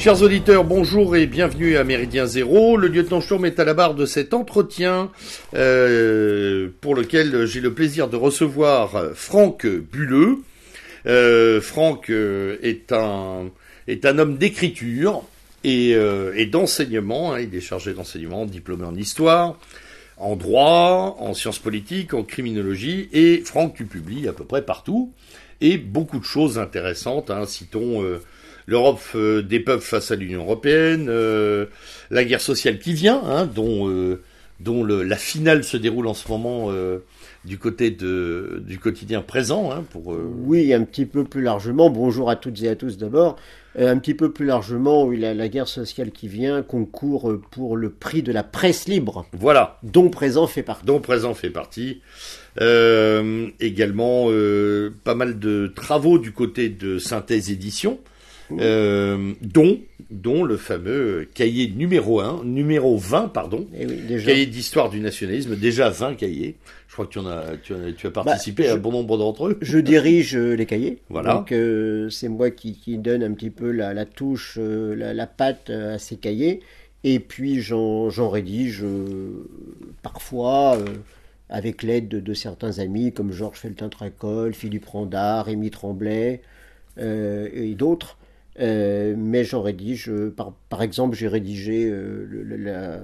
Chers auditeurs, bonjour et bienvenue à Méridien Zéro. Le lieutenant Sturm est à la barre de cet entretien euh, pour lequel j'ai le plaisir de recevoir Franck Bulleux. Euh, Franck euh, est un est un homme d'écriture et, euh, et d'enseignement. Hein. il est chargé d'enseignement, diplômé en histoire, en droit, en sciences politiques, en criminologie. Et Franck, tu publies à peu près partout et beaucoup de choses intéressantes. Hein. Citons l'Europe euh, des peuples face à l'Union européenne, euh, la guerre sociale qui vient, hein, dont, euh, dont le, la finale se déroule en ce moment du côté de, du quotidien présent. Hein, pour, Oui, un petit peu plus largement. Bonjour à toutes et à tous d'abord. un petit peu plus largement, oui, la, la, guerre sociale qui vient concourt pour le prix de la presse libre. Voilà. Dont présent fait partie. Dont présent fait partie. Également pas mal de travaux du côté de synthèse édition euh, dont, dont le fameux cahier numéro 1, numéro 20, pardon, Eh oui, déjà. cahier d'histoire du nationalisme, déjà 20 cahiers. Je crois que tu, en as, tu, as, tu as participé Bah, à bon nombre d'entre eux. Je dirige euh, les cahiers. Voilà. Donc euh, c'est moi qui, qui donne un petit peu la, la touche, euh, la, la patte à ces cahiers. Et puis j'en j'en rédige euh, parfois euh, avec l'aide de, de certains amis comme Georges Feltin-Tracol, Philippe Randard, Rémi Tremblay euh, et d'autres. Euh, mais j'en rédige, euh, par, par exemple, j'ai rédigé euh, le- le- la-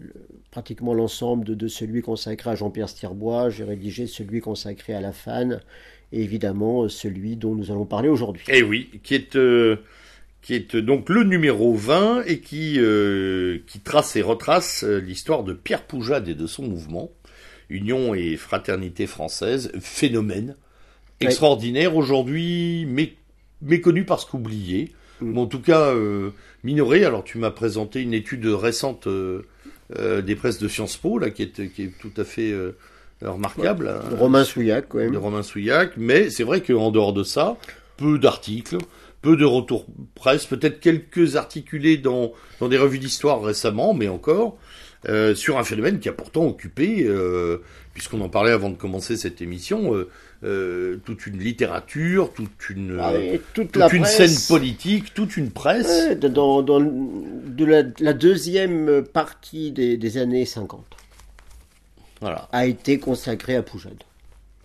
le- pratiquement l'ensemble de, de celui consacré à Jean-Pierre Stirbois, j'ai rédigé celui consacré à la fan, et évidemment celui dont nous allons parler aujourd'hui. Eh oui, qui est, euh, qui est donc le numéro 20 et qui, qui trace et retrace l'histoire de Pierre Poujade et de son mouvement, Union et Fraternité Française, phénomène extraordinaire aujourd'hui, mé- méconnu parce qu'oublié, Mm. mais en tout cas euh, minoré. Alors tu m'as présenté une étude récente euh, euh, des presses de Sciences Po, là, qui est, qui est tout à fait remarquable. hein, Romain Souillac, quand même. de Romain Souillac, mais c'est vrai qu'en dehors de ça, peu d'articles, peu de retours presse, peut-être quelques articulés dans, dans des revues d'histoire récemment, mais encore, euh, sur un phénomène qui a pourtant occupé, euh, puisqu'on en parlait avant de commencer cette émission, euh, toute une littérature, toute une, Ah, et toute toute la une presse, scène politique, toute une presse. ouais, dans, dans de la, la deuxième partie des, des années 50 Voilà. a été consacrée à Poujade.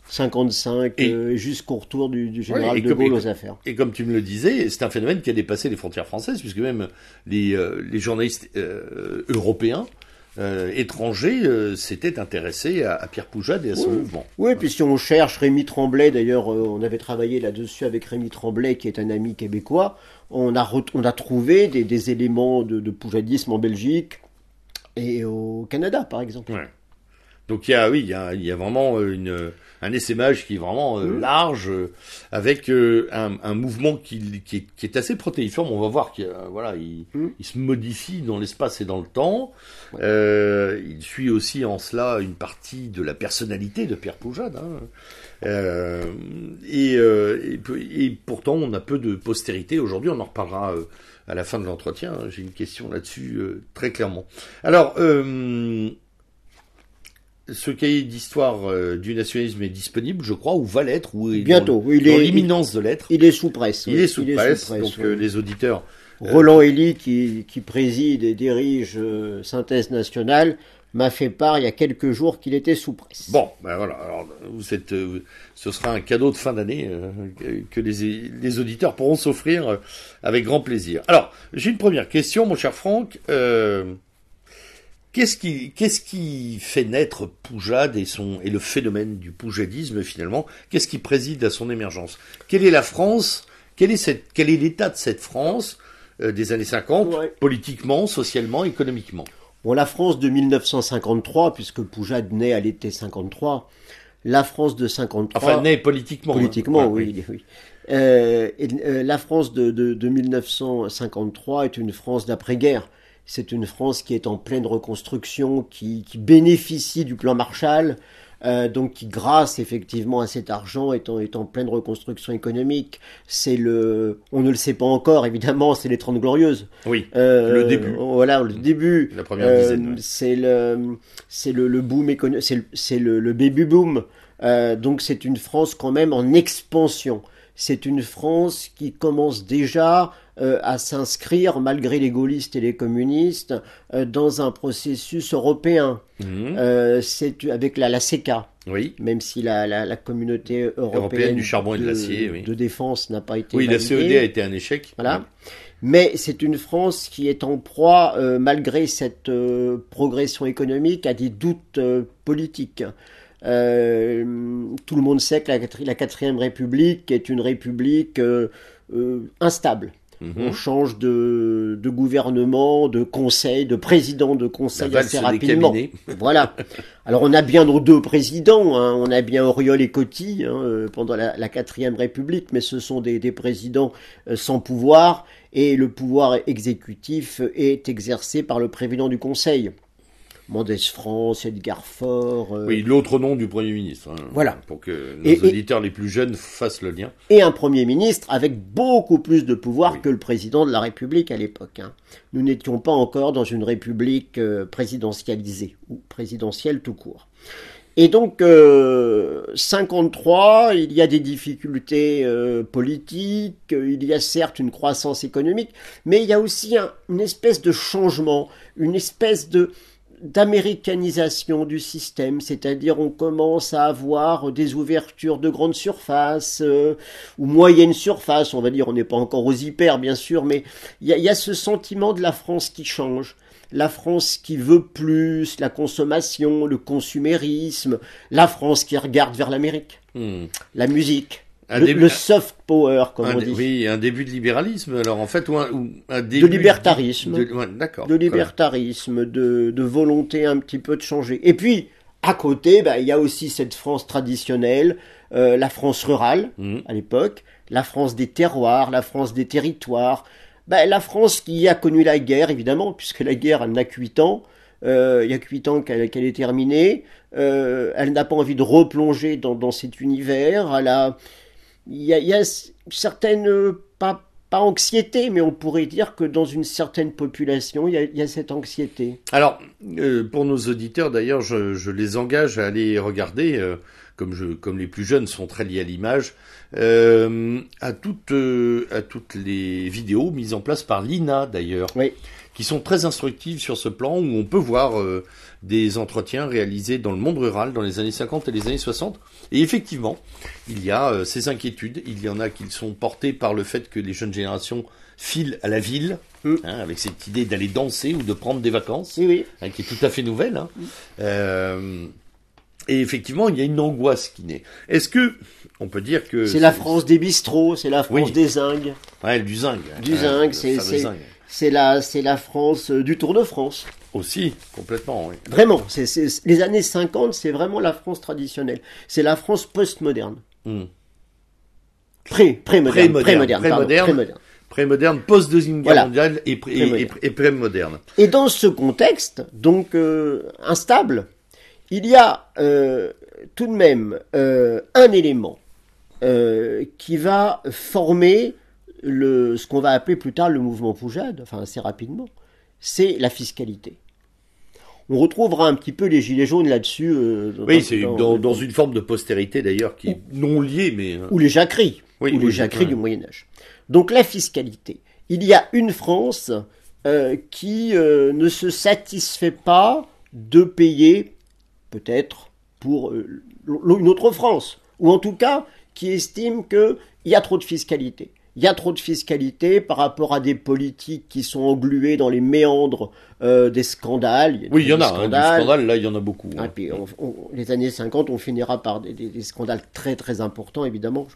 55 Et- euh, jusqu'au retour du, du général Ouais, de comme- Gaulle aux affaires. Et comme tu me le disais, c'est un phénomène qui a dépassé les frontières françaises, puisque même les, euh, les journalistes euh, européens, euh, étrangers, euh, s'étaient intéressés à, à Pierre Poujade et à son Oui. mouvement. Oui, puis si on cherche Rémi Tremblay, d'ailleurs, euh, on avait travaillé là-dessus avec Rémi Tremblay, qui est un ami québécois, on a, on a trouvé des, des éléments de, de poujadisme en Belgique et au Canada, par exemple. Ouais. Donc il y a, oui, il y a, il y a vraiment une, un essaimage qui est vraiment euh, Mhm. large, euh, avec euh, un, un mouvement qui, qui, est, qui est assez protéiforme. On va voir qu'il voilà, il, il se modifie dans l'espace et dans le temps. Il suit aussi en cela une partie de la personnalité de Pierre Poujade. Hein. Et, et, peu- et pourtant, on a peu de postérité aujourd'hui. On en reparlera à la fin de l'entretien. hein. J'ai une question là-dessus très clairement. Alors, euh, ce cahier d'histoire euh, du nationalisme est disponible, je crois, ou va l'être, ou est Bientôt, dans, il est- l'imminence de l'être. Il est sous presse. Il oui. est sous presse, donc oui. euh, les auditeurs. Roland Elie, qui, qui préside et dirige euh, Synthèse Nationale, m'a fait part il y a quelques jours qu'il était sous presse. Bon, ben voilà. Alors, vous êtes, euh, ce sera un cadeau de fin d'année euh, que- que les, les auditeurs pourront s'offrir euh, avec grand plaisir. Alors, j'ai une première question, mon cher Franck. Qu'est-ce qui, qu'est-ce qui fait naître Poujade et son et le phénomène du poujadisme finalement? Qu'est-ce qui préside à son émergence? Quelle est la France? Quel est cette, quel est l'état de cette France euh, des années 50, Ouais. politiquement, socialement, économiquement? Bon, la France de 1953, puisque Poujade naît à l'été 53, la France de 53... Enfin, né politiquement. hein. Politiquement, Ouais, oui. oui. Euh, et, euh, la France de, de, de 1953 est une France d'après-guerre. C'est une France qui est en pleine reconstruction, qui, qui bénéficie du plan Marshall, euh, donc qui, grâce effectivement à cet argent, est en, est en pleine reconstruction économique. C'est le, on ne le sait pas encore, évidemment, c'est les Trente Glorieuses. Oui, Euh, Le début. Voilà, le début. la première Euh, dizaine. ouais. C'est le, c'est le, le boom économique, c'est le, c'est le, baby boom. Euh, donc c'est une France quand même en expansion. c'est une France qui commence déjà euh, à s'inscrire, malgré les gaullistes et les communistes, euh, dans un processus européen. Mhm. Euh, c'est avec la, la CECA, Oui. même si la, la, la communauté européenne, Européenne du charbon et de l'acier, oui. de défense n'a pas été Oui, la. CED a été un échec. Voilà. Mais c'est une France qui est en proie, euh, malgré cette euh, progression économique, à des doutes euh, politiques. Euh, tout le monde sait que la, la quatrième République est une république euh, euh, instable. Mhm. On change de, de gouvernement, de conseil, de président de conseil assez rapidement. Voilà. Alors on a bien nos deux présidents, hein. on a bien Auriol et Coty hein, euh, pendant la, quatrième République, mais ce sont des, des présidents euh, sans pouvoir et le pouvoir exécutif est exercé par le président du Conseil. Mendès France, Edgar Faure, euh, Oui, l'autre nom du Premier ministre. hein, Voilà. Pour que nos Et- et- auditeurs les plus jeunes fassent le lien. et un Premier ministre avec beaucoup plus de pouvoir que le président de la République à l'époque. hein. Nous n'étions pas encore dans une République euh, présidentialisée ou présidentielle tout court. Et donc, euh, 53, il y a des difficultés euh, politiques, il y a certes une croissance économique, mais il y a aussi un- une espèce de changement, une espèce de d'américanisation du système, c'est-à-dire on commence à avoir des ouvertures de grandes surfaces euh, ou moyennes surfaces, on va dire, on n'est pas encore aux hyper bien sûr, mais il y a, il y a ce sentiment de la France qui change. La France qui veut plus, la consommation, le consumérisme, la France qui regarde vers l'Amérique, Hmm. la musique, Un le, début- le soft power, comme on dit. oui, un début de libéralisme, alors en fait, ou un, ou un début libertarisme. de- ouais, D'accord. de libertarisme, de, de volonté un petit peu de changer. Et puis, à côté, bah, il y a aussi cette France traditionnelle, euh, la France rurale Mhm. à l'époque, la France des terroirs, la France des territoires, bah, la France qui a connu la guerre, évidemment, puisque la guerre, elle n'a que 8 ans. Euh, il y a que 8 ans qu'elle qu'elle est terminée. Euh, elle n'a pas envie de replonger dans, dans cet univers. Elle a, il y a, il y a une certaine, euh, pas, pas anxiété, mais on pourrait dire que dans une certaine population, il y a, il y a cette anxiété. Alors, euh, pour nos auditeurs, d'ailleurs, je, je les engage à aller regarder, euh, comme, je, comme les plus jeunes sont très liés à l'image, euh, à, toutes, à toutes les vidéos mises en place par l'INA, d'ailleurs, Oui. qui sont très instructives sur ce plan, où on peut voir des entretiens réalisés dans le monde rural dans les années 50 et les années 60. Et effectivement, il y a euh, ces inquiétudes. Il y en a qui sont portées par le fait que les jeunes générations filent à la ville, Mm. hein, avec cette idée d'aller danser ou de prendre des vacances Oui, hein, qui est tout à fait nouvelle. Hein. Euh, et effectivement, il y a une angoisse qui naît. Est-ce que on peut dire que C'est la France des bistrots, c'est la France Oui. des zingues, ouais, du zinc, hein, Du le zinc, c'est- c'est- la, c'est la France euh, du Tour de France. Aussi complètement. Oui. Vraiment, les années 50, c'est vraiment la France traditionnelle. C'est la France postmoderne. Hmm. Pré, pré-moderne. Pré-moderne, Pré-moderne. post-deuxième guerre Voilà. mondiale et, pré- et, Pré-moderne. et- et pré-moderne. Et dans ce contexte, donc euh, instable, il y a euh, tout de même euh, un élément qui va former le, ce qu'on va appeler plus tard le mouvement Poujade, enfin assez rapidement, c'est la fiscalité. On retrouvera un petit peu les gilets jaunes là-dessus. euh, Oui, c'est dans- une forme de postérité d'ailleurs qui est non liée, mais euh, ou les jacqueries, Oui, ou les jacqueries du Moyen Âge. Donc la fiscalité. Il y a une France euh, qui euh, ne se satisfait pas de payer, peut-être, pour une autre France, ou en tout cas qui estime qu'il y a trop de fiscalité. Il y a trop de fiscalité par rapport à des politiques qui sont engluées dans les méandres euh, des scandales. oui, il y en des a. hein, du scandale, là, il y en a beaucoup. ah, hein. puis on- on- les années 50, on finira par des, des- des scandales très très importants, évidemment,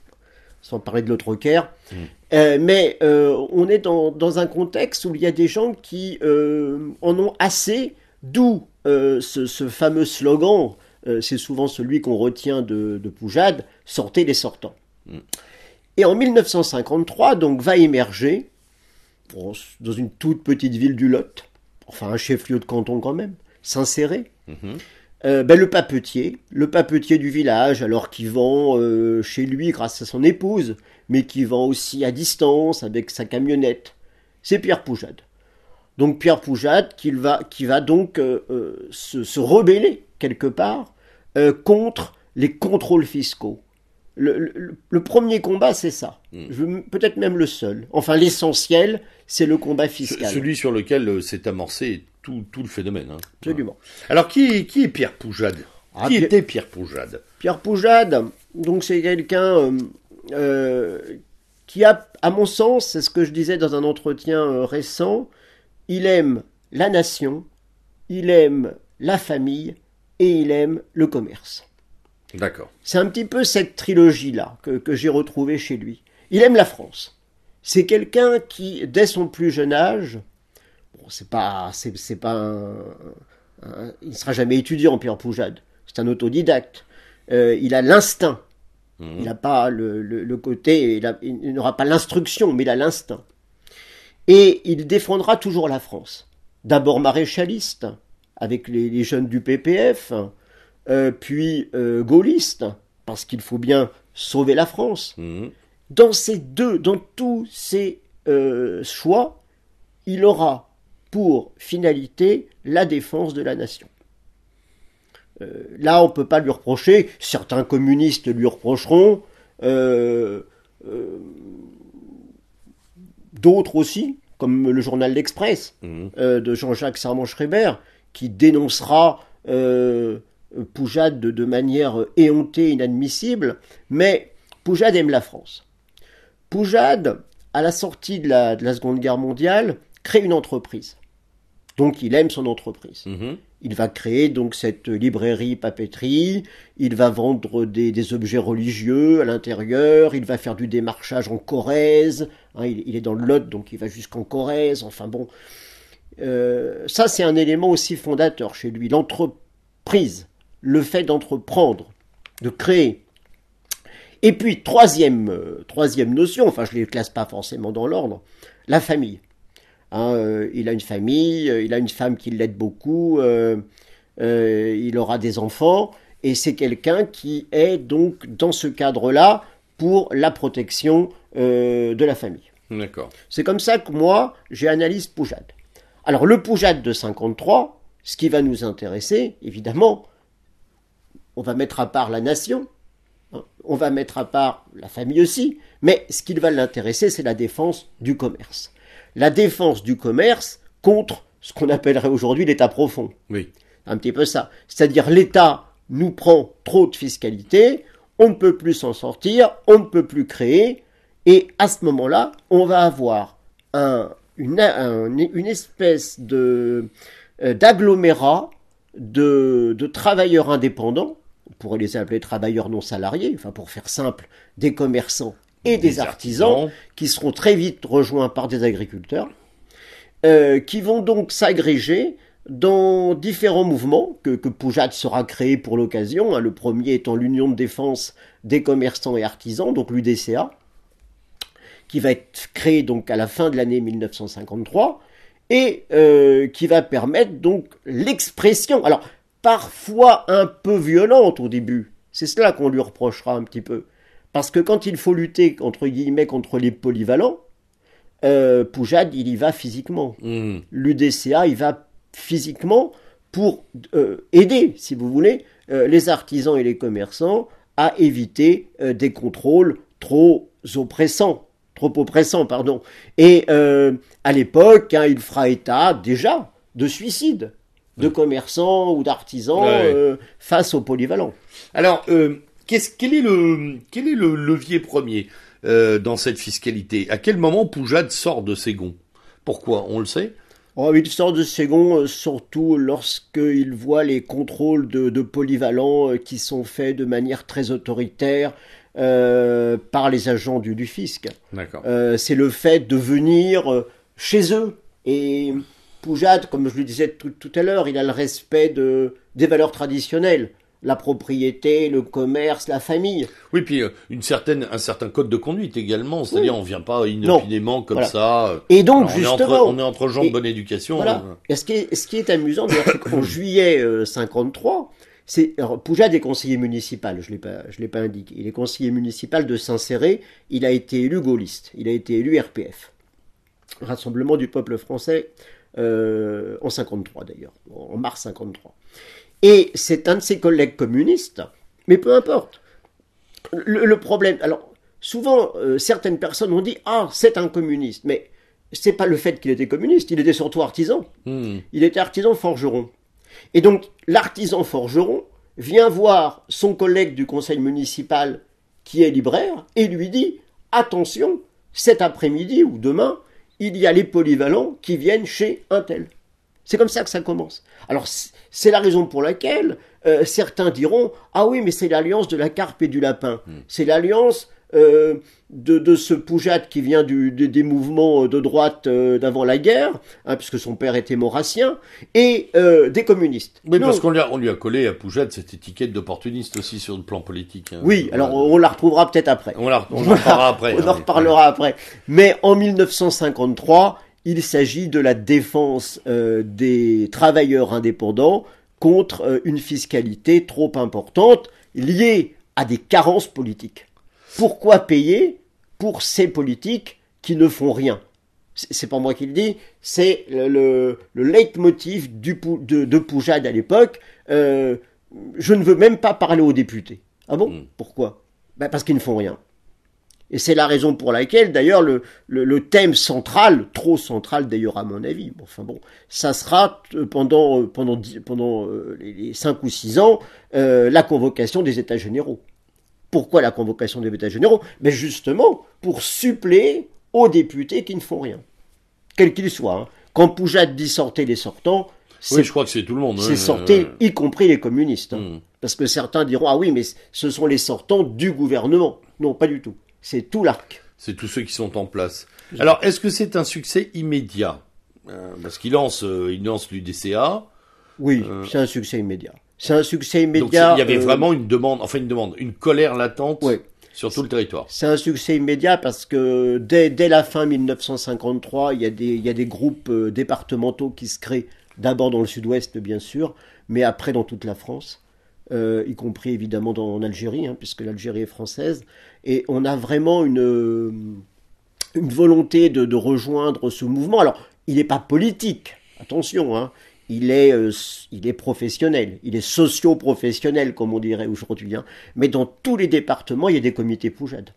sans parler de l'autre Caire. Mm. Euh, mais euh, on est dans, dans un contexte où il y a des gens qui en ont assez, d'où ce, ce fameux slogan, c'est souvent celui qu'on retient de, de Poujade, sortez les sortants. Mm. Et en 1953, donc, va émerger, dans une toute petite ville du Lot, enfin un chef-lieu de canton quand même, s'insérer, Mhm. euh, ben, le papetier, le papetier du village, alors qui vend euh, chez lui grâce à son épouse, mais qui vend aussi à distance avec sa camionnette, c'est Pierre Poujade. Donc Pierre Poujade qui va, qui va donc euh, se, se rebeller quelque part contre les contrôles fiscaux. Le, le- le premier combat, c'est ça. Mm. Je- Peut-être même le seul. Enfin, l'essentiel, c'est le combat fiscal. Celui sur lequel euh, s'est amorcé tout, tout le phénomène. hein. Absolument. Alors, qui, est- qui est Pierre Poujade? Ah, Qui Pierre- était Pierre Poujade? Pierre Poujade, donc c'est quelqu'un euh, euh, qui a, à mon sens, c'est ce que je disais dans un entretien euh, récent, il aime la nation, il aime la famille et il aime le commerce. D'accord. C'est un petit peu cette trilogie-là que, que j'ai retrouvée chez lui. Il aime la France. C'est quelqu'un qui, dès son plus jeune âge, bon, c'est pas, c'est, c'est pas un, un- il ne sera jamais étudiant, Pierre Poujade. C'est un autodidacte. Euh, il a l'instinct. Mhm. Il n'a pas le, le- le côté, il, a- il n'aura pas l'instruction, mais il a l'instinct. Et il défendra toujours la France. D'abord maréchaliste, avec les, les jeunes du PPF, euh, puis euh, gaulliste, parce qu'il faut bien sauver la France. Mhm. Dans ces deux, dans tous ces euh, choix, il aura pour finalité la défense de la nation. Là, on ne peut pas lui reprocher, certains communistes lui reprocheront, d'autres aussi, comme le journal L'Express Mhm. de Jean-Jacques Sarment-Schreiber, qui dénoncera euh, Poujade de, manière éhontée, inadmissible, mais Poujade aime la France. Poujade, à la sortie de la, de la Seconde Guerre mondiale, crée une entreprise. Donc il aime son entreprise. Mhm. Il va créer donc cette librairie papeterie, il va vendre des, des objets religieux à l'intérieur, il va faire du démarchage en Corrèze, hein, il, il est dans le Lot donc il va jusqu'en Corrèze, enfin bon. Euh, ça c'est un élément aussi fondateur chez lui, l'entreprise, le fait d'entreprendre, de créer. Et puis troisième, euh, troisième notion, enfin je ne les classe pas forcément dans l'ordre, la famille. Hein, euh, il a une famille, euh, il a une femme qui l'aide beaucoup, il aura des enfants, et c'est quelqu'un qui est donc dans ce cadre-là pour la protection de la famille. D'accord. C'est comme ça que moi, j'ai analysé Poujade. Alors le Poujade de 53, ce qui va nous intéresser, évidemment, on va mettre à part la nation, hein, on va mettre à part la famille aussi, mais ce qui va l'intéresser, c'est la défense du commerce. La défense du commerce contre ce qu'on appellerait aujourd'hui l'État profond. Oui. Un petit peu ça. C'est-à-dire l'État nous prend trop de fiscalité, on ne peut plus s'en sortir, on ne peut plus créer, et à ce moment-là, on va avoir un- une, un- une espèce de euh, d'agglomérat de, de travailleurs indépendants, on pourrait les appeler travailleurs non salariés, enfin pour faire simple, des commerçants et des, artisans, qui seront très vite rejoints par des agriculteurs, euh, qui vont donc s'agréger dans différents mouvements que, que Poujade sera créé pour l'occasion. hein. le premier étant l'Union de défense des commerçants et artisans, donc l'UDCA, qui va être créé donc à la fin de l'année 1953 et euh, qui va permettre donc l'expression. Alors parfois un peu violente au début. C'est cela qu'on lui reprochera un petit peu. Parce que quand il faut lutter, entre guillemets, contre les polyvalents, euh, Poujade, il y va physiquement. Mhm. L'UDCA, il va physiquement pour euh, aider, si vous voulez, euh, les artisans et les commerçants à éviter euh, des contrôles trop oppressants. Trop oppressants, pardon. Et à l'époque, hein, il fera état déjà de suicides de commerçants ou d'artisans euh, face aux polyvalents. Alors, euh, quel, est le, quel est le levier premier euh, dans cette fiscalité? À quel moment Poujade sort de ses gonds Pourquoi? On le sait? Oh, il sort de ses gonds euh, surtout lorsqu'il voit les contrôles de, de polyvalents euh, qui sont faits de manière très autoritaire euh, par les agents du, du fisc. C'est le fait de venir chez eux. Et Poujade, comme je le disais tout, tout à l'heure, il a le respect de, des valeurs traditionnelles. La propriété, le commerce, la famille. Oui, puis euh, une certaine, un certain code de conduite également, c'est-à-dire on vient pas inopinément comme Voilà. ça. euh, Et donc, alors, on, est justement, entre, on est entre gens Et- de bonne éducation. Voilà. euh, Et ce qui est, ce qui est amusant, c'est qu'en juillet euh, 53, c'est Poujade est conseiller municipal. Je l'ai pas, je l'ai pas indiqué. Il est conseiller municipal de Saint-Céré. Il a été élu gaulliste. Il a été élu RPF, Rassemblement du peuple français, euh, en 53 d'ailleurs, en mars 53. Et c'est un de ses collègues communistes, mais peu importe. le, problème, alors souvent euh, certaines personnes ont dit ah c'est un communiste, mais c'est pas le fait qu'il était communiste, il était surtout artisan. Hmm. Il était artisan forgeron. Et donc l'artisan forgeron vient voir son collègue du conseil municipal qui est libraire et lui dit attention, cet après-midi ou demain, il y a les polyvalents qui viennent chez un tel. C'est comme ça que ça commence. Alors c'est la raison pour laquelle euh, certains diront ah oui mais c'est l'alliance de la carpe et du lapin. Hmm. C'est l'alliance euh, de, ce Poujat qui vient du, des mouvements de droite euh, d'avant la guerre, hein, puisque son père était maurassien, et euh, des communistes. Oui, parce qu'on lui, a, on lui a collé à Poujat cette étiquette d'opportuniste aussi sur le plan politique. Hein. Oui, alors on la retrouvera peut-être après. On, la, on en reparlera après. on en reparlera après. Mais en 1953, il s'agit de la défense des travailleurs indépendants contre une fiscalité trop importante liée à des carences politiques. Pourquoi payer pour ces politiques qui ne font rien? C'est pas moi qui le dis, c'est le, le, leitmotiv du, de, de Poujade à l'époque. Euh, je ne veux même pas parler aux députés. Ah bon? Hmm. Pourquoi? Ben Parce qu'ils ne font rien. Et c'est la raison pour laquelle, d'ailleurs, le, le, thème central, trop central d'ailleurs à mon avis, enfin bon, ça sera euh, pendant, euh, pendant, pendant les 5 ou 6 ans la convocation des États généraux. Pourquoi la convocation des États généraux? Mais justement, pour suppléer aux députés qui ne font rien, quels qu'ils soient. Hein. Quand Poujat dit sortez les sortants, oui, je crois que c'est tout le monde. C'est sortez, y compris les communistes. Hein. Hmm. Parce que certains diront ah oui, mais ce sont les sortants du gouvernement. Non, pas du tout. C'est tout l'arc. C'est tous ceux qui sont en place. Alors, est-ce que c'est un succès immédiat? Euh, Parce qu'il lance, euh, il lance l'UDCA. Oui, euh, c'est un succès immédiat. C'est un succès immédiat. Donc, il y avait euh, vraiment une demande, enfin une demande, une colère latente sur tout le territoire. C'est un succès immédiat parce que dès, dès la fin 1953, il y a des, il y a des groupes euh, départementaux qui se créent, d'abord dans le sud-ouest bien sûr, mais après dans toute la France. Euh, y compris évidemment dans, en Algérie, hein, puisque l'Algérie est française. Et on a vraiment une, une volonté de, de rejoindre ce mouvement. Alors, il n'est pas politique, attention, hein, il est, euh, il est professionnel, il est socio-professionnel, comme on dirait aujourd'hui. Hein. Mais dans tous les départements, il y a des comités Poujade.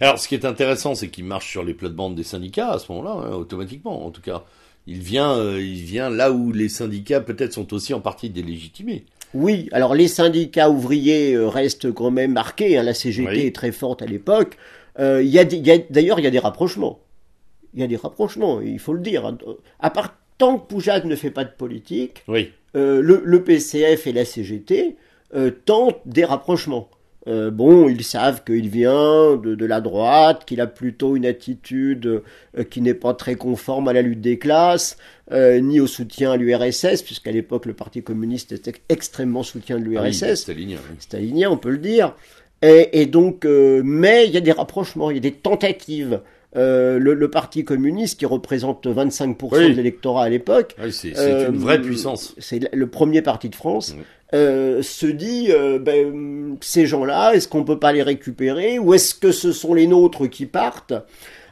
Alors, ce qui est intéressant, c'est qu'il marche sur les plates-bandes des syndicats à ce moment-là, hein, automatiquement, en tout cas. Il vient, euh, il vient là où les syndicats peut-être sont aussi en partie délégitimés. Oui, alors les syndicats ouvriers euh, restent quand même marqués. Hein. la CGT est très forte à l'époque. y a, d'ailleurs, il y a des rapprochements. Il y a des rapprochements, il faut le dire. À part tant que Poujade ne fait pas de politique, euh, le, PCF et la CGT euh, tentent des rapprochements. Euh, bon, ils savent qu'il vient de, la droite, qu'il a plutôt une attitude qui n'est pas très conforme à la lutte des classes, ni au soutien à l'URSS, puisqu'à l'époque le Parti communiste était extrêmement soutien de l'URSS. Ah stalinien, stalinien, on peut le dire. Et, et donc, mais il y a des rapprochements, il y a des tentatives. Euh, le, Parti communiste, qui représente 25% de l'électorat à l'époque, c'est une vraie euh, puissance. C'est le premier parti de France. Euh, se dit ben, ces gens-là, est-ce qu'on peut pas les récupérer ou est-ce que ce sont les nôtres qui partent?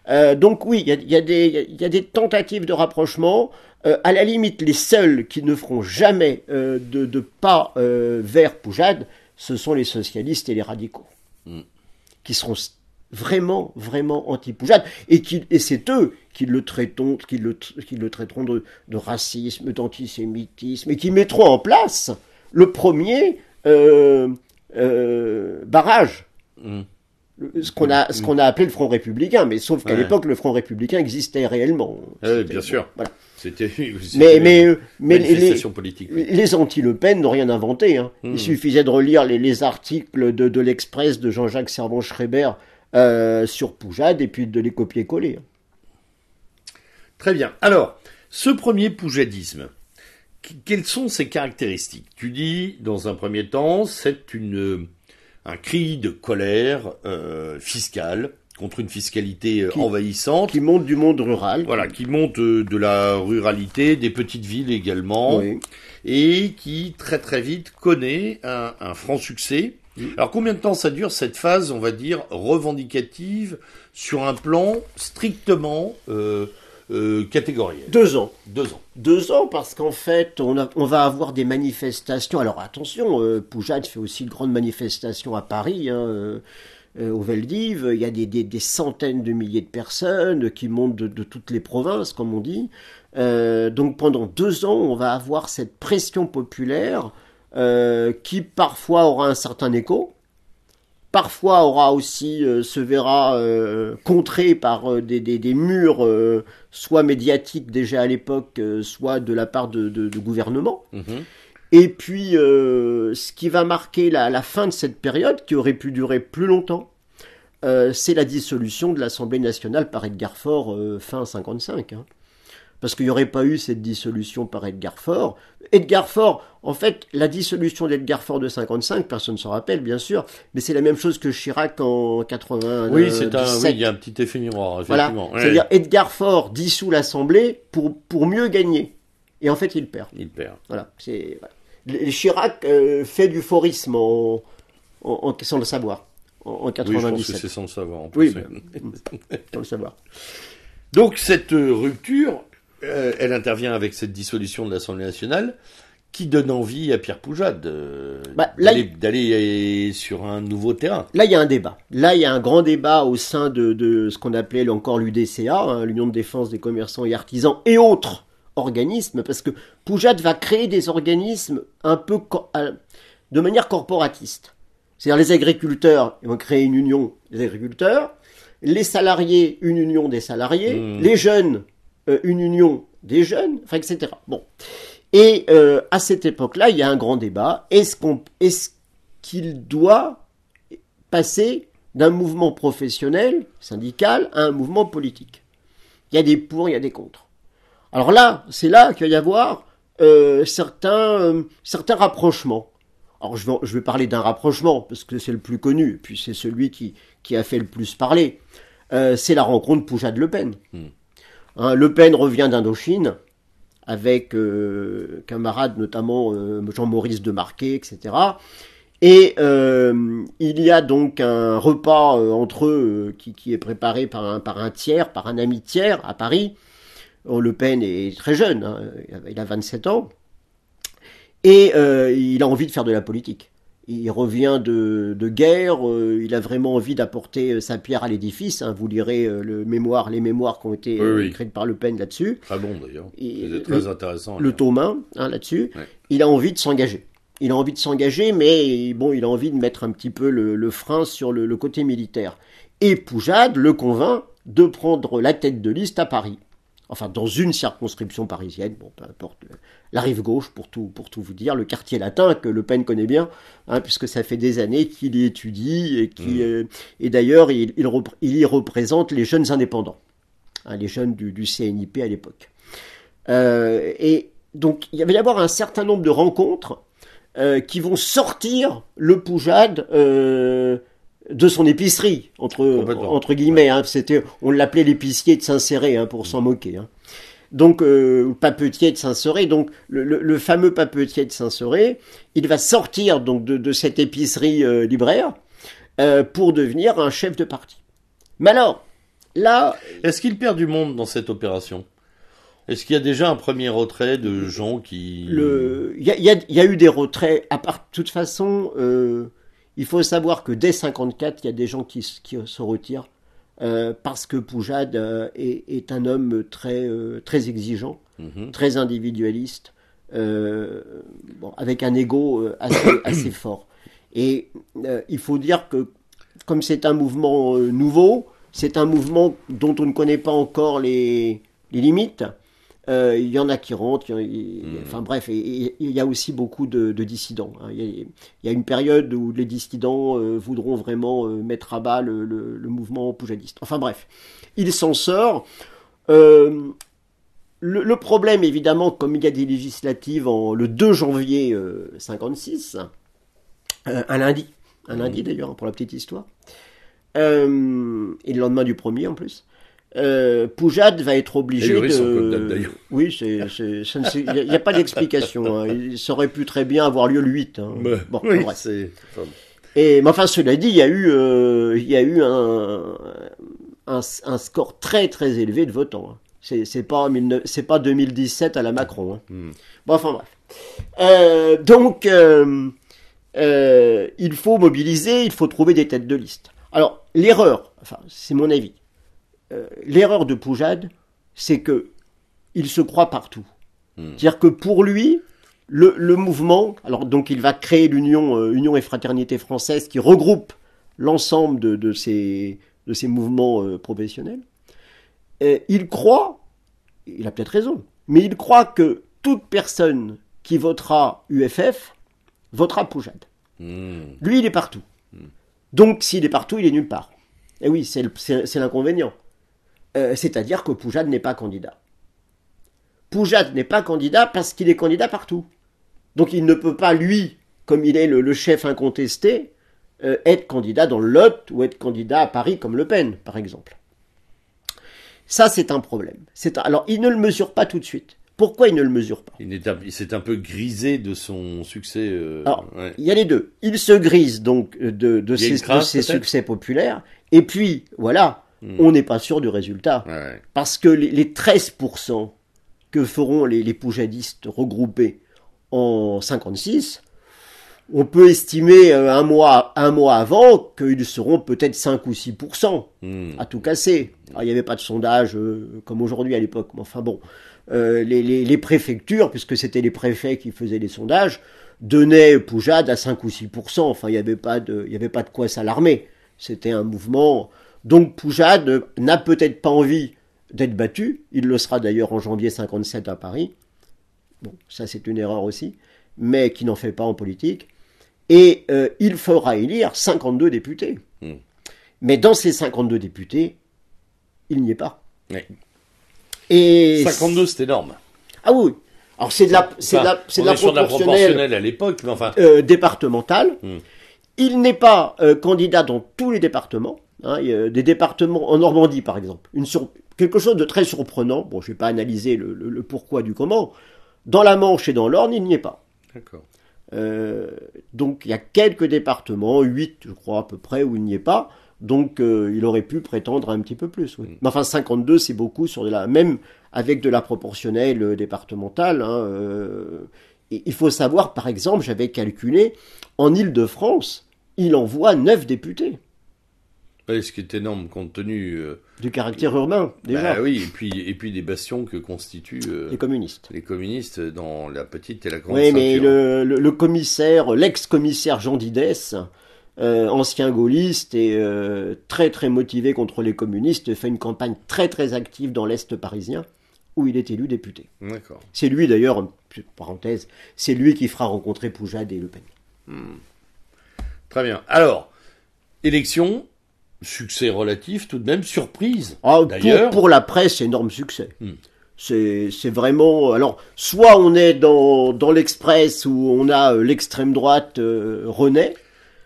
Donc oui, il y a, y a, des tentatives de rapprochement. à la limite, les seuls qui ne feront jamais de, pas vers Poujade, ce sont les socialistes et les radicaux, mm. qui seront vraiment, vraiment anti-Poujade, et, et c'est eux qui le, traitent, qui le, qui le traiteront de, racisme, d'antisémitisme, et qui mettront en place le premier euh, euh, barrage. Mmh. Ce qu'on a, ce qu'on a appelé le Front républicain, mais sauf qu'à l'époque, le Front républicain existait réellement. Oui, bien sûr. Voilà. C'était mais, mais, mais les, politique, les anti-Le Pen n'ont rien inventé. Hein. Il mmh. suffisait de relire les, les articles de, de l'Express de Jean-Jacques Servan-Schreiber euh, sur Poujade et puis de les copier-coller. Très bien. Alors, ce premier poujadisme, quelles sont ses caractéristiques? Tu dis, dans un premier temps, c'est une, un cri de colère euh, fiscale contre une fiscalité euh, envahissante. Qui monte du monde rural. Voilà, qui monte de la ruralité, des petites villes également, et qui très très vite connaît un, un franc succès alors combien de temps ça dure cette phase, on va dire, revendicative sur un plan strictement euh, euh, catégoriel? Deux ans. Deux ans. Deux ans parce qu'en fait, on, va avoir des manifestations. Alors attention, euh, Poujade fait aussi de grandes manifestations à Paris. Hein, au Veldiv, il y a des, centaines de milliers de personnes qui montent de, toutes les provinces, comme on dit. donc pendant deux ans, on va avoir cette pression populaire qui parfois aura un certain écho, parfois aura aussi euh, se verra euh, contré par euh, des, des, murs soit médiatiques déjà à l'époque, soit de la part de, de, gouvernements. Mhm. Et puis, ce qui va marquer la, la, fin de cette période, qui aurait pu durer plus longtemps, c'est la dissolution de l'Assemblée nationale par Edgar Faure fin 55. Hein parce qu'il n'y aurait pas eu cette dissolution par Edgar Faure. Edgar Faure, en fait, la dissolution d'Edgar Faure de 55, personne ne s'en rappelle, bien sûr, mais c'est la même chose que Chirac en 80. Oui, c'est un, oui, il y a un petit effet miroir, effectivement. Voilà. C'est-à-dire, Edgar Faure dissout l'Assemblée pour, pour mieux gagner. Et en fait, il perd. Il perd. Voilà. C'est, Chirac euh, fait du forisme en, en, sans le savoir. En, 97. Oui, je pense que c'est sans le savoir. En plus. Oui, sans le savoir. Donc cette rupture, euh, elle intervient avec cette dissolution de l'Assemblée nationale qui donne envie à Pierre Poujade bah, d'aller sur un nouveau terrain. Là, il y a un débat. Là, il y a un grand débat au sein de, ce qu'on appelait encore l'UDCA, hein, l'Union de défense des commerçants et artisans, et autres organismes, parce que Poujade va créer des organismes un peu de manière corporatiste. C'est-à-dire les agriculteurs ils vont créer une union des agriculteurs, les salariés une union des salariés, mmh. les jeunes euh, une union des jeunes, etc. Bon. Et euh, à cette époque-là, il y a un grand débat. Est-ce qu'il doit passer d'un mouvement professionnel, syndical, à un mouvement politique? Il y a des pour, il y a des contre. Alors là, c'est là qu'il va y avoir euh, certains, certains rapprochements. Alors je vais, je parler d'un rapprochement, parce que c'est le plus connu, puis c'est celui qui, qui a fait le plus parler. c'est la rencontre Poujade-Le Pen. Hmm. Hein, le Pen revient d'Indochine avec euh, camarades notamment euh, Jean-Maurice Demarquet, etc. Et euh, il y a donc un repas entre eux qui, est préparé par un, par un tiers, par un ami tiers à Paris. Le Pen est très jeune, hein, il a 27 ans, et il a envie de faire de la politique il revient de, guerre, euh, il a vraiment envie d'apporter euh, sa pierre à l'édifice. Hein. vous lirez euh, le mémoire, les mémoires qui ont été écrites par Le Pen là-dessus. Très bon d'ailleurs. C'est très intéressant. Le tome 1 hein, là-dessus. Il a envie de s'engager. Il a envie de s'engager, mais bon, il a envie de mettre un petit peu le, frein sur le, côté militaire. Et Poujade le convainc de prendre la tête de liste à Paris enfin dans une circonscription parisienne, bon, peu importe, la rive gauche pour tout, pour tout vous dire, le quartier latin que Le Pen connaît bien, hein, puisque ça fait des années qu'il y étudie et qui, mmh. euh, et d'ailleurs il, il, y représente les jeunes indépendants, hein, les jeunes du, du, CNIP à l'époque. Euh, et donc il va y avoir un certain nombre de rencontres euh, qui vont sortir le Poujade de son épicerie entre entre guillemets. Hein, c'était, on l'appelait l'épicier de Saint-Céré hein, pour s'en moquer. Hein. Donc euh, papetier de Saint-Céré. Donc le, fameux papetier de Saint-Céré, il va sortir donc de, cette épicerie euh, libraire euh, pour devenir un chef de parti. Mais alors là, est-ce qu'il perd du monde dans cette opération? Est-ce qu'il y a déjà un premier retrait de gens qui... Il y a, y a, eu des retraits. À part, de toute façon, il faut savoir que dès 54, il y a des gens qui, se retirent euh, parce que Poujade euh, est, un homme très, euh, très exigeant, mhm. très individualiste, avec un ego assez, fort. Et il faut dire que comme c'est un mouvement nouveau, c'est un mouvement dont on ne connaît pas encore les limites, euh, il y en a qui rentrent, hmm. enfin bref, il y a aussi beaucoup de, dissidents. Hein. Il, y a, une période où les dissidents euh, voudront vraiment euh, mettre à bas le, mouvement poujadiste. Enfin bref, il s'en sort. Le, problème, évidemment, comme il y a des législatives en, le 2 janvier 56, un lundi, un lundi hmm. d'ailleurs, pour la petite histoire, et le lendemain du premier en plus, euh, Poujade va être obligé de. Oui, il n'y a, pas d'explication. Hein. Ça aurait pu très bien avoir lieu le 8. Hein. bon, oui, Et, mais enfin, cela dit, il y a eu, euh, il y a eu un, un, score très très élevé de votants. Hein. C'est pas, c'est pas 2017 à la Macron. Hein. Hmm. Bon, enfin bref. Euh, donc, il faut mobiliser, il faut trouver des têtes de liste. Alors, l'erreur, enfin, c'est mon avis. Euh, l'erreur de Poujade, c'est que il se croit partout. Hmm. C'est-à-dire que pour lui, le, le mouvement, alors donc il va créer l'Union euh, Union et Fraternité française qui regroupe l'ensemble de, de, ces, de ces mouvements euh, professionnels. Et il croit, il a peut-être raison, mais il croit que toute personne qui votera UFF votera Poujade. Hmm. Lui, il est partout. Donc, s'il est partout, il est nulle part. Et oui, le- c'est c'est l'inconvénient. Euh, C'est-à-dire que Poujade n'est pas candidat. Poujade n'est pas candidat parce qu'il est candidat partout. Donc, il ne peut pas, lui, comme il est le, le chef incontesté, euh, être candidat dans le Lot ou être candidat à Paris comme Le Pen, par exemple. Ça, c'est un problème. C'est un- Alors, il ne le mesure pas tout de suite. Pourquoi il ne le mesure pas? Il un- s'est un peu grisé de son succès. euh, Alors, ouais. Il y a les deux. Il se grise donc de, ses, une crainte, de ses peut-être? succès populaires. Et puis, voilà, Hmm. on n'est pas sûr du résultat. Ouais. Parce que les, les 13% que feront les, les poujadistes regroupés en 56, on peut estimer euh, un mois, un mois avant qu'ils seront peut-être 5 ou 6% Hmm. à tout casser. Alors, il n'y avait pas de sondage euh, comme aujourd'hui à l'époque, mais enfin bon, Euh, les, les- les préfectures, puisque c'était les préfets qui faisaient les sondages, donnaient Poujade à 5 ou 6%. Enfin, il n'y avait, pas de- il y avait pas de quoi s'alarmer. C'était un mouvement. Donc Poujade n'a peut-être pas envie d'être battu. Il le sera d'ailleurs en janvier 57 à Paris. Bon, ça c'est une erreur aussi, mais qui n'en fait pas en politique. Et euh, il fera élire 52 députés. Hmm. Mais dans ces 52 députés, il n'y est pas. Et 52, c'est énorme. Ah oui. Alors c'est de la, c'est Enfin, de de la proportionnelle à l'époque, mais enfin. euh, départementale. Hmm. Il n'est pas euh, candidat dans tous les départements. Hein. Il y a des départements en Normandie, par exemple. Une sur- Quelque chose de très surprenant. Bon, je vais pas analyser le, le- le pourquoi du comment. Dans la Manche et dans l'Orne, il n'y est pas. D'accord. Euh, donc il y a quelques départements, 8 je crois à peu près, où il n'y est pas. Donc euh, il aurait pu prétendre un petit peu plus. Oui. Mais enfin 52 c'est beaucoup sur de la même avec de la proportionnelle euh, départementale. hein, euh, et il faut savoir par exemple, j'avais calculé en Île-de-France, il envoie 9 députés Ce qui est énorme compte tenu. euh, du caractère urbain déjà bah oui, et puis, et puis des bastions que constituent euh, les communistes. les communistes dans la petite et la grande Oui, mais le, le- le commissaire, l'ex-commissaire Jean Didès, euh, ancien gaulliste et très très motivé contre les communistes, fait une campagne très très active dans l'Est parisien, où il est élu député. D'accord. C'est lui d'ailleurs, parenthèse, c'est lui qui fera rencontrer Poujade et Le Pen. Très bien. Alors, élection, succès relatif, tout de même, surprise. Ah, pour, la presse, énorme succès. Hmm. C'est vraiment. Alors, soit on est dans, dans l'Express où on a euh, l'extrême droite euh, René,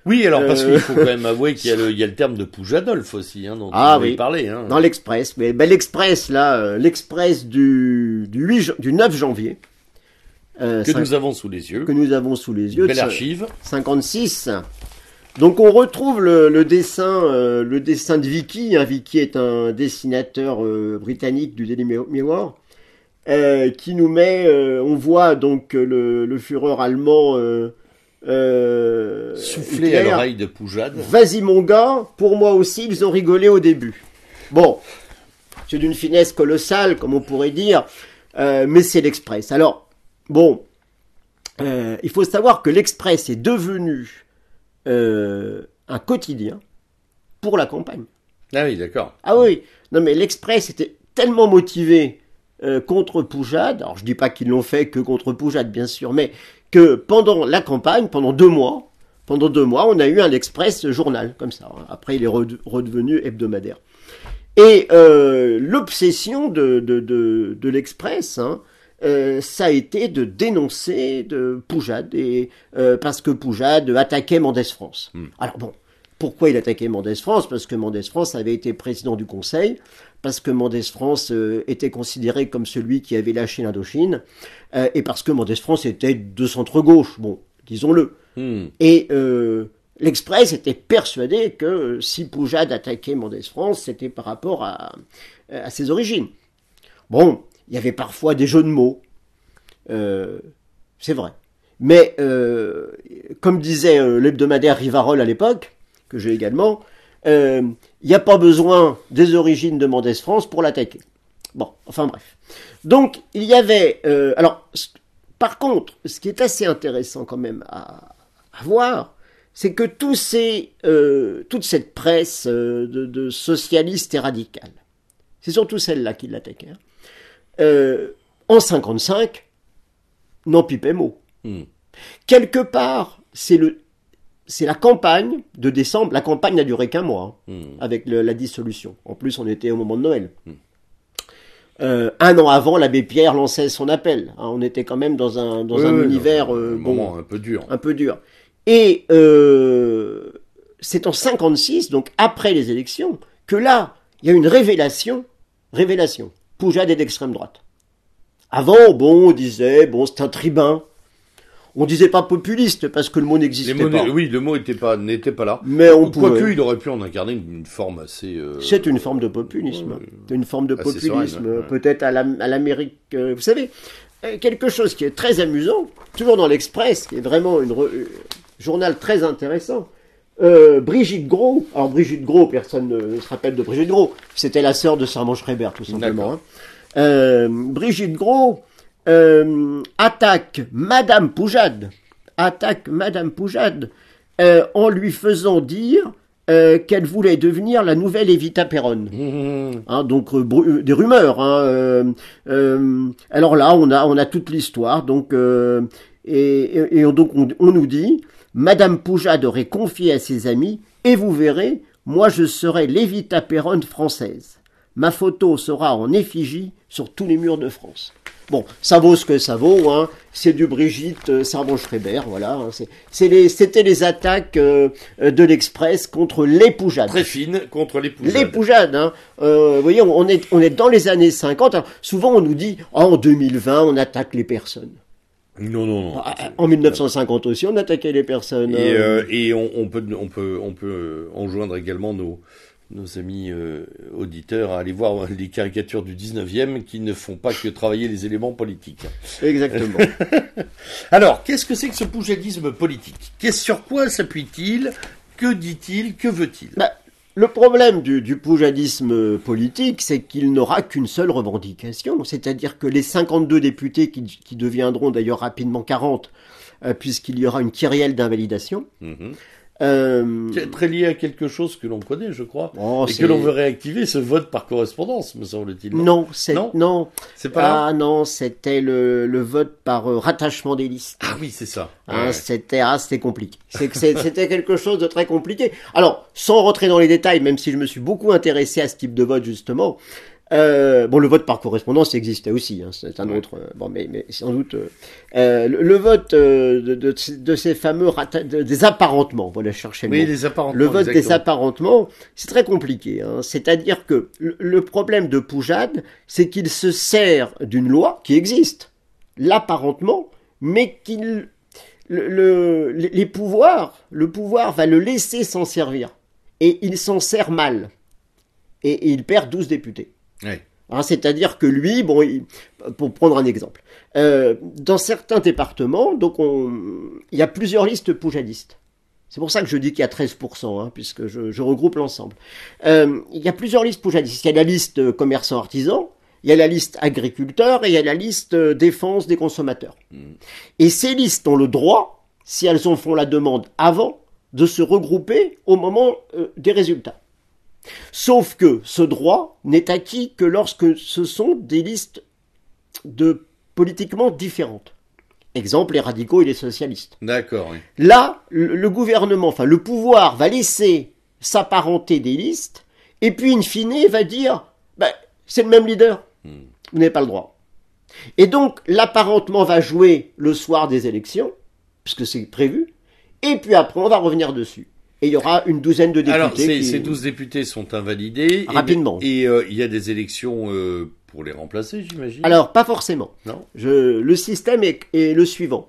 Oui, alors parce Euh. qu'il faut quand même avouer qu'il y, a le- il y a le terme de Poujadolphe aussi, hein, dont Ah avez oui. parlé. Hein. Dans l'Express, mais ben, l'Express, là, euh, l'Express du, du, 8 jan- du 9 janvier, euh, que nous avons sous les yeux. que nous avons sous les yeux, Belle archive. 56. Donc on retrouve le, le dessin, euh, le dessin de Vicky. hein. Vicky est un dessinateur euh, britannique du Daily Mi- Mirror, euh, qui nous met, euh, on voit donc le, le Führer allemand euh, euh, Hitler. à l'oreille de Poujade. Vas-y mon gars, pour moi aussi, ils ont rigolé au début. Bon, c'est d'une finesse colossale, comme on pourrait dire, euh, mais c'est l'Express. Alors, bon, euh, il faut savoir que l'Express est devenu euh, un quotidien pour la campagne. Ah oui, d'accord. Ah oui, non mais l'Express était tellement motivé euh, contre Poujade, alors je dis pas qu'ils l'ont fait que contre Poujade bien sûr, mais que pendant la campagne, pendant deux mois, pendant deux mois, on a eu un Express journal comme ça. hein. Après, il est rede- redevenu hebdomadaire. Et euh, l'obsession de, de, de, de l'Express, hein, euh, ça a été de dénoncer de Poujade, et, euh, parce que Poujade attaquait Mendès France. Alors bon, pourquoi il attaquait Mendès France? Parce que Mendès France avait été président du Conseil, parce que Mendès France euh, était considéré comme celui qui avait lâché l'Indochine, et parce que Mendès France était de centre-gauche, bon, disons-le. Hmm. Et l'Express était persuadé que si Poujade attaquait Mendès France, c'était par rapport à, à ses origines. Bon, il y avait parfois des jeux de mots, euh, c'est vrai. Mais euh, comme disait euh, l'hebdomadaire Rivarol à l'époque, que j'ai également, il n'y a pas besoin des origines de Mendès France pour l'attaquer. Bon, enfin bref. Donc, il y avait... alors, par contre, ce qui est assez intéressant quand même à, voir, c'est que toute cette presse de, de socialiste et radicale, c'est surtout celle-là qui l'attaquait, hein, euh, en 55, n'en pipait mot. Hmm. Quelque part, c'est le, c'est la campagne de décembre. La campagne n'a duré qu'un mois hein, Hmm. avec le- la dissolution. En plus, on était au moment de Noël. Euh, un an avant, l'abbé Pierre lançait son appel. hein. on était quand même dans un dans Oui, un oui, univers dans un euh, bon, moment un peu dur. un peu dur. Et euh, c'est en 56, donc après les élections, que là, il y a une révélation. Révélation. Poujade est d'extrême droite. Avant, bon, on disait, bon, c'est un tribun. On disait pas populiste parce que le mot n'existait pas. oui, le mot était pas, n'était pas là. Mais on pouvait. Quoique, il aurait pu en incarner une, une forme assez. euh, C'est une forme de populisme. Ouais. Une forme de populisme, ouais. peut-être à l'Amérique. euh, vous savez, euh, quelque chose qui est très amusant, toujours dans l'Express, qui est vraiment un journal très intéressant. Euh, Brigitte Gros, alors Brigitte Gros, personne ne, se rappelle de Brigitte Gros, c'était la sœur de Sermon Schreiber, tout simplement. Hein. Euh, Brigitte Gros euh, attaque Madame Poujade, attaque Madame Poujade en lui faisant dire qu'elle voulait devenir la nouvelle Evita Perron. Mmh. Hein, donc euh, bru- euh, des rumeurs. Hein, alors là, on a on a toute l'histoire. Donc et, et- et donc on, on nous dit, Madame Poujade aurait confié à ses amis et vous verrez, moi je serai l'Evita Perron française. Ma photo sera en effigie sur tous les murs de France. Bon, ça vaut ce que ça vaut. Hein. C'est du Brigitte euh, Servan-Schreiber, voilà. hein. C'est- c'est les- C'était les attaques euh, de l'Express contre les Poujades. Très fine contre les poujades. Les Poujades, hein. Euh, vous voyez, on est, on est dans les années 50. Alors, souvent, on nous dit, oh, en 2020, on attaque les personnes. Non, non, non. Ah, En 1950 aussi, on attaquait les personnes. Et, euh, et on, on peut, on peut, on peut euh, enjoindre également nos, nos amis euh, auditeurs à aller voir les caricatures du 19e qui ne font pas que travailler les éléments politiques. Exactement. Alors, qu'est-ce que c'est que ce poujadisme politique? Qu'est-ce sur quoi s'appuie-t-il? Que dit-il? Que veut-il? Bah, le problème du, du poujadisme politique, c'est qu'il n'aura qu'une seule revendication, c'est-à-dire que les 52 députés qui, qui deviendront d'ailleurs rapidement 40, euh, puisqu'il y aura une kyrielle d'invalidation, Mhm. Euh, Très lié à quelque chose que l'on connaît, je crois, oh, et que l'on veut réactiver, ce vote par correspondance, me semble-t-il. Non, c'est Non non. C'est pas Ah non, c'était le, le vote par euh, rattachement des listes. Ah oui, c'est ça. Ouais. C'était ah, c'était compliqué. C'était quelque chose de très compliqué. Alors, sans rentrer dans les détails, même si je me suis beaucoup intéressé à ce type de vote justement. Euh, bon, le vote par correspondance existait aussi. Hein, c'est un autre. euh, bon, mais, mais sans doute euh, euh, le, le vote euh, de, de, de ces fameux de- des apparentements. Voilà, je cherchais le Oui, les apparentements. Le vote des apparentements, c'est très compliqué. Hein. C'est-à-dire que le, le problème de Poujade, c'est qu'il se sert d'une loi qui existe, l'apparentement, mais qu'il le, le- les les pouvoirs, le pouvoir va le laisser s'en servir. Et il s'en sert mal. Et, et il perd 12 députés. Ouais. Hein, C'est-à-dire que lui, bon, il- pour prendre un exemple, euh, dans certains départements, donc on, il y a plusieurs listes poujadistes. C'est pour ça que je dis qu'il y a 13%, hein, puisque je, je regroupe l'ensemble. Euh, il y a plusieurs listes poujadistes. Il y a la liste commerçants-artisans, il y a la liste agriculteurs et il y a la liste euh, défense des consommateurs. Et ces listes ont le droit, si elles en font la demande avant, de se regrouper au moment euh, des résultats. Sauf que ce droit n'est acquis que lorsque ce sont des listes de politiquement différentes. Exemple, les radicaux et les socialistes. D'accord, oui. Là, le gouvernement, enfin le pouvoir va laisser s'apparenter des listes, et puis in fine va dire, ben, c'est le même leader, vous n'avez pas le droit. Et donc l'apparentement va jouer le soir des élections, puisque c'est prévu, et puis après on va revenir dessus. Et il y aura une douzaine de députés. Alors, ces, qui- ces 12 députés sont invalidés. Rapidement. Et euh, il y a des élections euh, pour les remplacer, j'imagine? Alors, pas forcément. Non? Je, le système est, est le suivant.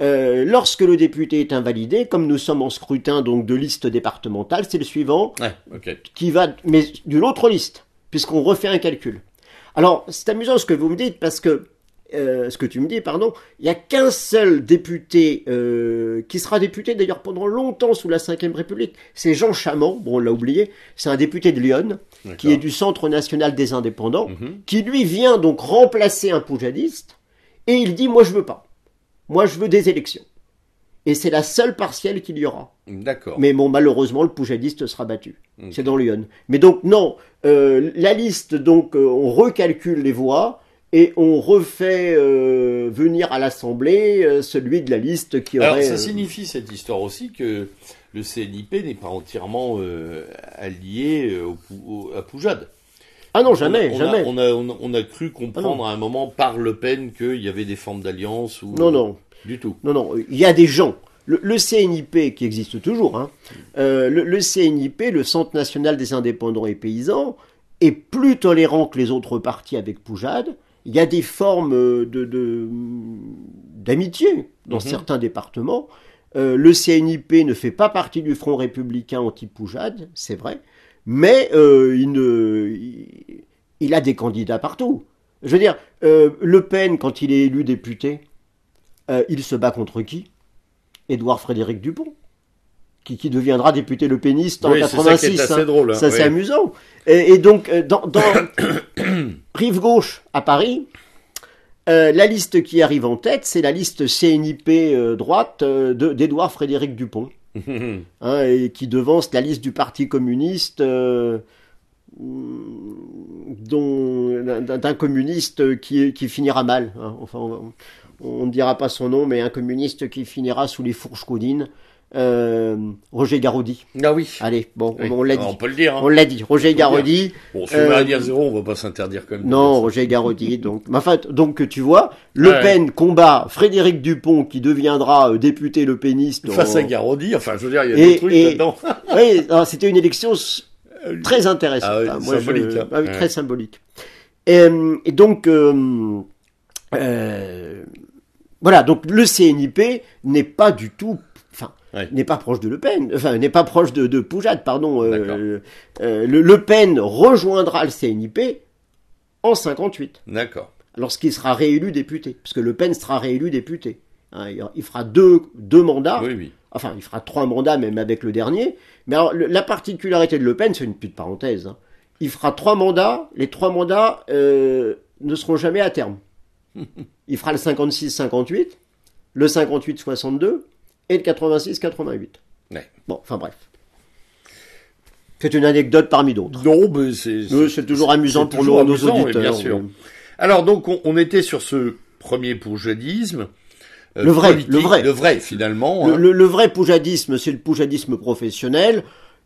Euh, lorsque le député est invalidé, comme nous sommes en scrutin donc de liste départementale, c'est le suivant Ouais, qui va, mais d'une autre liste, puisqu'on refait un calcul. Alors, c'est amusant ce que vous me dites parce que euh, ce que tu me dis, pardon, il n'y a qu'un seul député euh, qui sera député d'ailleurs pendant longtemps sous la Ve République. C'est Jean Chamand, bon on l'a oublié, c'est un député de Lyon, qui est du Centre national des indépendants, Mhm. qui lui vient donc remplacer un poujadiste, et il dit moi je veux pas, moi je veux des élections. Et c'est la seule partielle qu'il y aura. D'accord. Mais bon, malheureusement, le poujadiste sera battu. C'est dans Lyon. Mais donc, non, euh, la liste, donc, on recalcule les voix et on refait euh, venir à l'Assemblée euh, celui de la liste qui aurait... Alors, ça euh, signifie cette histoire aussi que le CNIP n'est pas entièrement allié au Pou- au- à Poujade. Ah non, jamais, on a, jamais. On a, on a, on a cru Ah comprendre à un moment par Le Pen qu'il y avait des formes d'alliance ou Non, non. du tout. Non, non, il y a des gens. Le, le CNIP, qui existe toujours, hein, euh, le, le CNIP, le Centre national des indépendants et paysans, est plus tolérant que les autres partis avec Poujade. Il y a des formes euh, de, d'amitié dans Mhm. certains départements. Euh, le CNIP ne fait pas partie du Front républicain anti-Poujade, c'est vrai, mais euh, il, ne, il, il a des candidats partout. Je veux dire, euh, Le Pen, quand il est élu député, il se bat contre qui? Édouard Frédéric Dupont, qui, qui deviendra député le péniste en Oui, c'est ça qui 86. est assez hein. drôle. hein, Ça, c'est ouais. amusant. Et, et donc, euh, dans, dans Rive Gauche, à Paris, euh, la liste qui arrive en tête, c'est la liste CNIP euh, droite euh, de- d'Édouard Frédéric Dupont, hein, et qui devance la liste du Parti communiste, d'un communiste qui, qui finira mal. hein. Enfin, on- on ne dira pas son nom, mais un communiste qui finira sous les fourches codines. Euh, Roger Garaudy. Ah oui. Allez, bon, Oui. on l'a dit. On peut le dire. hein. On l'a dit. Roger Garaudy. Bon, sur Euh, Méridian Zéro, on va pas s'interdire quand même. de Non, dire Roger Garaudy. Donc, enfin, donc tu vois, Le Ouais. Pen combat Frédéric Dupont qui deviendra euh, député le péniste. Face en- à Garodi, enfin, je veux dire, il y a Et- des trucs et- là-dedans. Oui, alors, c'était une élection très intéressante. Ah oui, hein. Moi, symbolique, je- hein. ah oui, Ouais. très symbolique. Et, euh, et donc, euh, euh, voilà, donc le CNIP n'est pas du tout, Ouais. n'est pas proche de Le Pen, enfin, n'est pas proche de, de Poujade, pardon. euh, euh, le, Le Pen rejoindra le CNIP en 58 D'accord. lorsqu'il sera réélu député, parce que Le Pen sera réélu député. Hein, il- il fera deux, deux mandats, Oui, oui. enfin il fera trois mandats même avec le dernier, mais alors, le- la particularité de Le Pen, c'est une petite parenthèse, hein. il fera trois mandats, les trois mandats euh, ne seront jamais à terme. Il fera le 56-58, le 58-62 et le 86-88. Ouais. Bon, enfin bref. C'est une anecdote parmi d'autres. Non, mais c'est. C'est toujours amusant pour toujours nos, amusant, auditeurs. bien sûr. Alors, donc, on, on était sur ce premier poujadisme. euh, Le vrai, le vrai. Le vrai, finalement. Le, hein. le- le vrai poujadisme, c'est le poujadisme professionnel,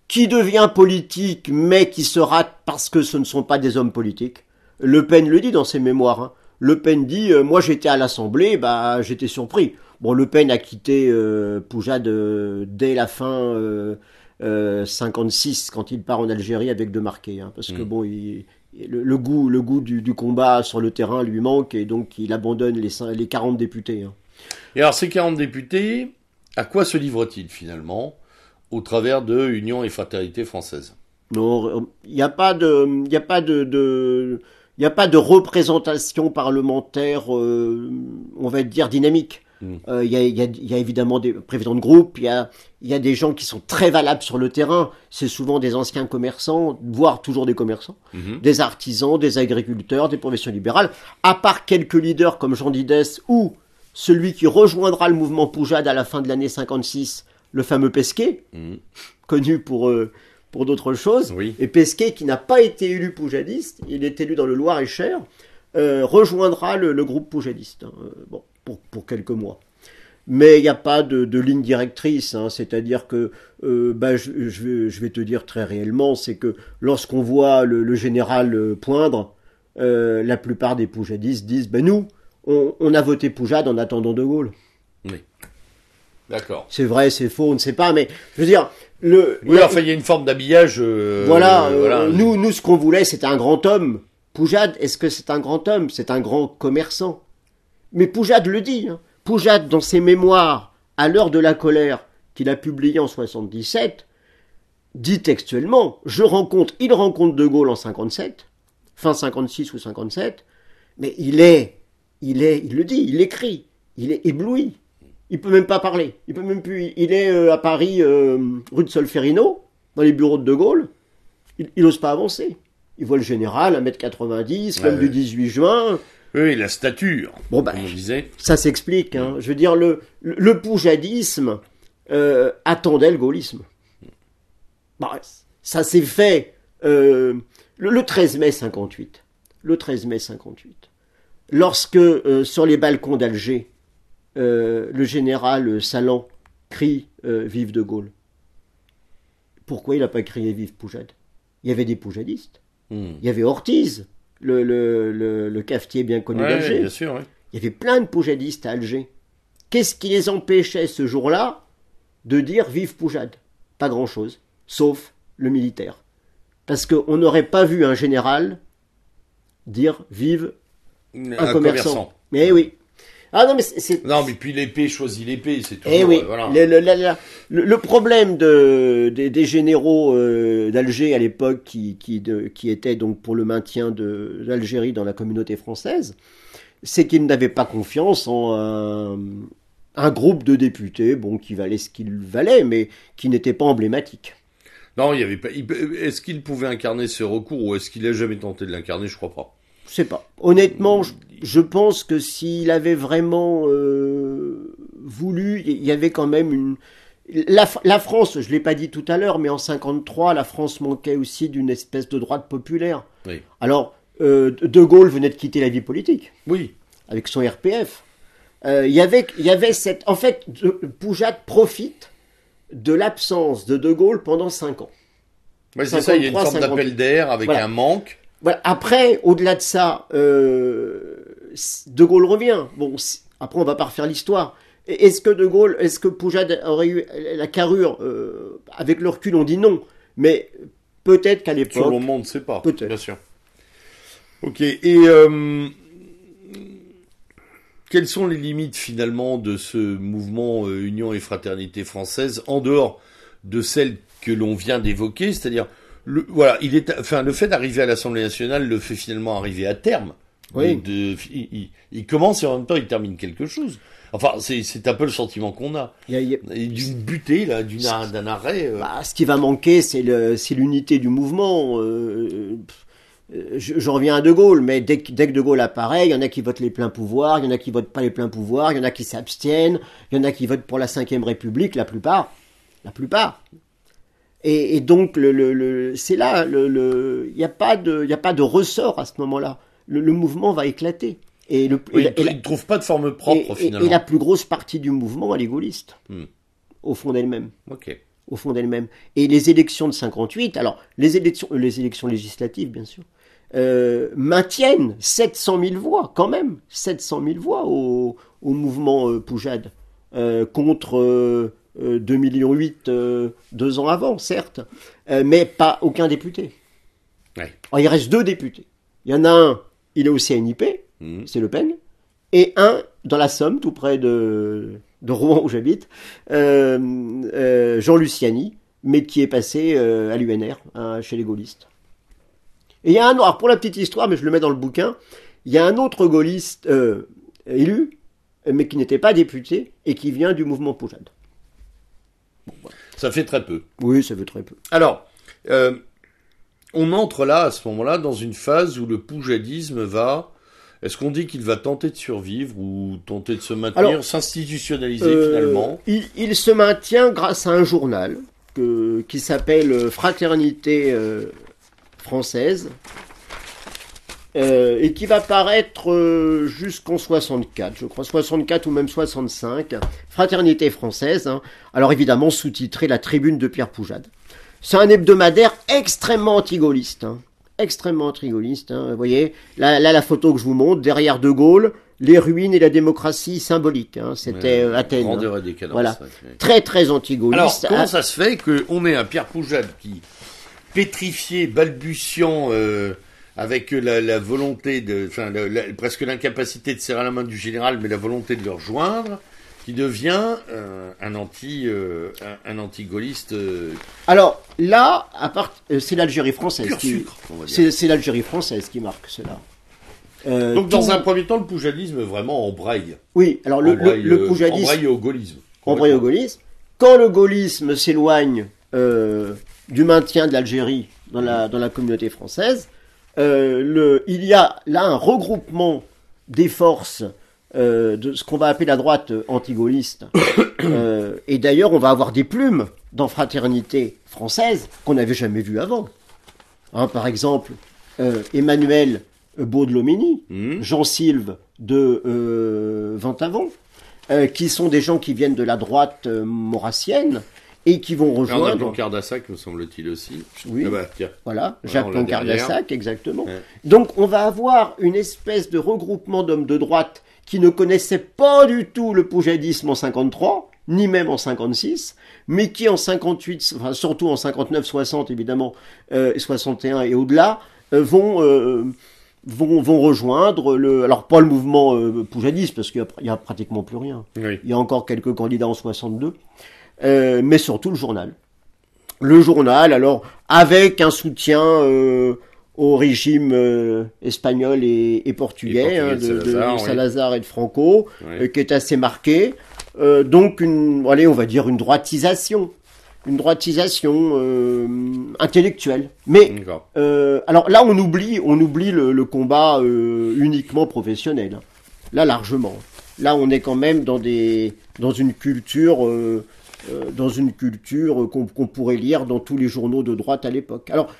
qui devient politique, mais qui se rate parce que ce ne sont pas des hommes politiques. Le Pen le dit dans ses mémoires. hein. Le Pen dit, euh, moi j'étais à l'Assemblée, bah j'étais surpris. Bon, Le Pen a quitté euh, Poujade euh, dès la fin euh, euh, 56, quand il part en Algérie avec De Marquet, hein, parce que Mm. bon, il- le, le goût, le goût du, du combat sur le terrain lui manque et donc il abandonne les, les 40 députés. hein. Et alors, ces 40 députés, à quoi se livrent-ils finalement au travers de Union et Fraternité française? Non, il n'y a pas de, il y a pas de, de- il y a pas de représentation parlementaire, euh, on va dire dynamique. Mm. Euh, Il y, a, il y a- il y a évidemment des présidents de groupe, il y a, il y a des gens qui sont très valables sur le terrain. C'est souvent des anciens commerçants, voire toujours des commerçants, Mhm. des artisans, des agriculteurs, des professions libérales. À part quelques leaders comme Jean Didès ou celui qui rejoindra le mouvement Poujade à la fin de l'année 56, le fameux Pesquet, Mhm. connu pour, euh, pour d'autres choses. Oui. Et Pesquet, qui n'a pas été élu poujadiste, il est élu dans le Loir-et-Cher, euh, rejoindra le, le groupe poujadiste, bon, pour, pour quelques mois. Mais il n'y a pas de, de ligne directrice, hein, c'est-à-dire que, euh, bah, je, je vais, je vais te dire très réellement, c'est que lorsqu'on voit le, le général euh, poindre, euh, la plupart des poujadistes disent, ben nous, on, on a voté Poujade en attendant De Gaulle. D'accord. C'est vrai, c'est faux, on ne sait pas, mais je veux dire, le, Oui, la- enfin, il y a une forme d'habillage. euh, voilà, euh, euh, voilà. nous, nous, ce qu'on voulait, c'était un grand homme. Poujade, est-ce que c'est un grand homme? C'est un grand commerçant. Mais Poujade le dit. Hein. Poujade, dans ses mémoires, à l'heure de la colère, qu'il a publié en 77, dit textuellement, je rencontre, il rencontre De Gaulle en 57, fin 56 ou 57, mais il est, il est, il le dit, il écrit, il est ébloui. Il peut même pas parler. Il peut même plus. Il est euh, à Paris, euh, rue de Solferino, dans les bureaux de De Gaulle. Il n'ose pas avancer. Il voit le général, 1m90, Ouais, l'homme du ouais. 18 juin. Oui, la stature, Bon, on disait. ça s'explique. hein. Je veux dire, le, le, poujadisme euh, attendait le gaullisme. Bah, ça s'est fait euh, le, le 13 mai 58. Le 13 mai 58. Lorsque, euh, sur les balcons d'Alger, le général Salan crie Vive de Gaulle. Pourquoi il n'a pas crié Vive Poujade? Il y avait des poujadistes. Hmm. Il y avait Ortiz, le, le, le, le cafetier bien connu Ouais, d'Alger. bien sûr, ouais. Il y avait plein de poujadistes à Alger. Qu'est-ce qui les empêchait ce jour-là de dire vive Poujade? Pas grand-chose, sauf le militaire. Parce qu'on n'aurait pas vu un général dire vive un, commerçant. Mais oui. Ah non, mais c'est-. Non, mais puis l'épée choisit l'épée, c'est toujours. Eh oui, euh, voilà. le, le- la- la- le- le problème de, des, des généraux euh, d'Alger à l'époque qui, qui, de- qui étaient donc pour le maintien de l'Algérie dans la communauté française, c'est qu'ils n'avaient pas confiance en un, un groupe de députés, bon, qui valait ce qu'il valait, mais qui n'était pas emblématique. Non, il y avait pas. Est-ce qu'il pouvait incarner ce recours ou est-ce qu'il a jamais tenté de l'incarner? Je crois pas. Je sais pas. Honnêtement, je, je pense que s'il avait vraiment euh, voulu, il y avait quand même une. La, la France, je l'ai pas dit tout à l'heure, mais en 53, la France manquait aussi d'une espèce de droite populaire. Oui. Alors, euh, De Gaulle venait de quitter la vie politique Oui. avec son RPF. Euh, Il y avait, il y avait cette. En fait, de- Poujade profite de l'absence de De Gaulle pendant cinq ans. Ouais, c'est ça, il y a une 53, forme d'appel d'air avec Voilà. un manque. Voilà. Après, au-delà de ça, euh, De Gaulle revient. Bon, après, on va pas refaire l'histoire. Est-ce que De Gaulle, est-ce que Poujade aurait eu la carrure euh, Avec le recul, on dit non. Mais peut-être qu'à Sur l'époque, le monde, c'est pas. Peut-être. Bien sûr. Ok. Et euh, quelles sont les limites finalement de ce mouvement euh, Union et Fraternité française en dehors de celles que l'on vient d'évoquer, c'est-à-dire le, voilà, il est, enfin, le fait d'arriver à l'Assemblée nationale le fait finalement arriver à terme. Oui. De- il, il- il commence et en même temps il termine quelque chose. Enfin, c'est un peu le sentiment qu'on a. a- a- D'une butée, là, d'un arrêt. euh, Bah, ce qui va manquer, c'est l'unité du mouvement. Euh, euh, je, je reviens à De Gaulle, mais dès, que- dès que De Gaulle apparaît, il y en a qui votent les pleins pouvoirs, il y en a qui votent pas les pleins pouvoirs, il y en a qui s'abstiennent, il y en a qui votent pour la Cinquième République, la plupart. La plupart. Et, et donc, le, le- le- c'est là, le- le- il n'y a, pas de- il y a pas de ressort à ce moment-là. Le, le mouvement va éclater. Et, le, oui, et il ne trouve pas de forme propre et- et- finalement. et la plus grosse partie du mouvement, elle est gaulliste. Hmm. Au fond d'elle-même Ok. au fond d'elle-même. Et les élections de 58, alors les élections, euh, les élections législatives, bien sûr, euh, maintiennent 700 000 voix, quand même, 700 000 voix au, au mouvement euh, Poujade, euh, contre euh, euh, 2 millions 8 euh, deux ans avant, certes, euh, mais pas aucun député. Ouais. Alors, il reste deux députés. Il y en a un, il est au CNIP, Mhm. c'est Le Pen, et un dans la Somme, tout près de, de Rouen où j'habite, euh, euh, Jean Luciani, mais qui est passé à l'UNR, hein, chez les gaullistes. Et il y a un, alors pour la petite histoire, mais je le mets dans le bouquin, il y a un autre gaulliste élu, mais qui n'était pas député, et qui vient du mouvement Poujade. Ça fait très peu. Oui, ça veut très peu. Alors, euh, on entre là, à ce moment-là, dans une phase où le poujadisme va... Est-ce qu'on dit qu'il va tenter de survivre ou tenter de se maintenir, s'institutionnaliser Euh, finalement? il, il se maintient grâce à un journal que- qui s'appelle Fraternité euh, française euh, et qui va paraître euh, jusqu'en 64, je crois 64 ou même 65. Fraternité française. hein. Alors évidemment sous-titré La Tribune de Pierre Poujade. C'est un hebdomadaire extrêmement anti-gaulliste. hein. Extrêmement anti-gaulliste. hein. Vous voyez, là, là, la photo que je vous montre, derrière De Gaulle, les ruines et la démocratie symbolique. C'était euh, Athènes. Grandeur et décadence. Voilà. ouais. Très très Alors, anti-gaulliste. comment Ah, ça se fait qu'on ait un Pierre Poujade qui, pétrifié, balbutiant, euh, avec la, la volonté de, enfin, la- la- presque l'incapacité de serrer la main du général, mais la volonté de le rejoindre, qui devient euh, un anti, euh, un, un anti-gaulliste euh, Alors là, à part, c'est l'Algérie française. pur qui- sucre, on va dire. C'est c'est l'Algérie française qui marque cela. Donc, dans tout- un premier temps, le poujadisme vraiment embraye. Oui, alors le, le, Embraye, le poujadisme embraye au gaullisme. embraye au gaullisme. Quand le gaullisme s'éloigne du maintien de l'Algérie dans la, dans la communauté française, euh, le, il y a là un regroupement des forces euh, de ce qu'on va appeler la droite anti-gaulliste. Euh, et d'ailleurs, on va avoir des plumes dans Fraternité française qu'on n'avait jamais vues avant. Hein, par exemple, Emmanuel Baudelomini, Hmm. Jean-Sylve de Ventavon, qui sont des gens qui viennent de la droite maurassienne et qui vont rejoindre. Blanquer d'Assac, me semble-t-il aussi. Oui. Ah bah, tiens. Voilà, Jacques derrière. Blanquer-Dassac, exactement. Ouais. Donc on va avoir une espèce de regroupement d'hommes de droite qui ne connaissaient pas du tout le poujadisme en 53, ni même en 56, mais qui en 58, enfin surtout en 59, 60 évidemment, euh, 61 et au-delà, euh, vont, euh, vont, vont rejoindre le, alors pas le mouvement euh, poujadiste parce qu'il y a- pratiquement plus rien. Oui. Il y a encore quelques candidats en 62, euh, mais surtout le journal. Le journal, alors, avec un soutien euh, au régime euh, espagnol et, et portugais, Et portugais hein, de de, de- Salazar, oui. Et de Franco, qui est assez marqué. Donc, une, allez, on va dire une droitisation, une droitisation intellectuelle. Mais alors là, on oublie, on oublie le, le combat uniquement professionnel. hein. Là, largement. Là, on est quand même dans des, dans une culture, euh, dans une culture qu'on qu'on pourrait lire dans tous les journaux de droite à l'époque. Alors,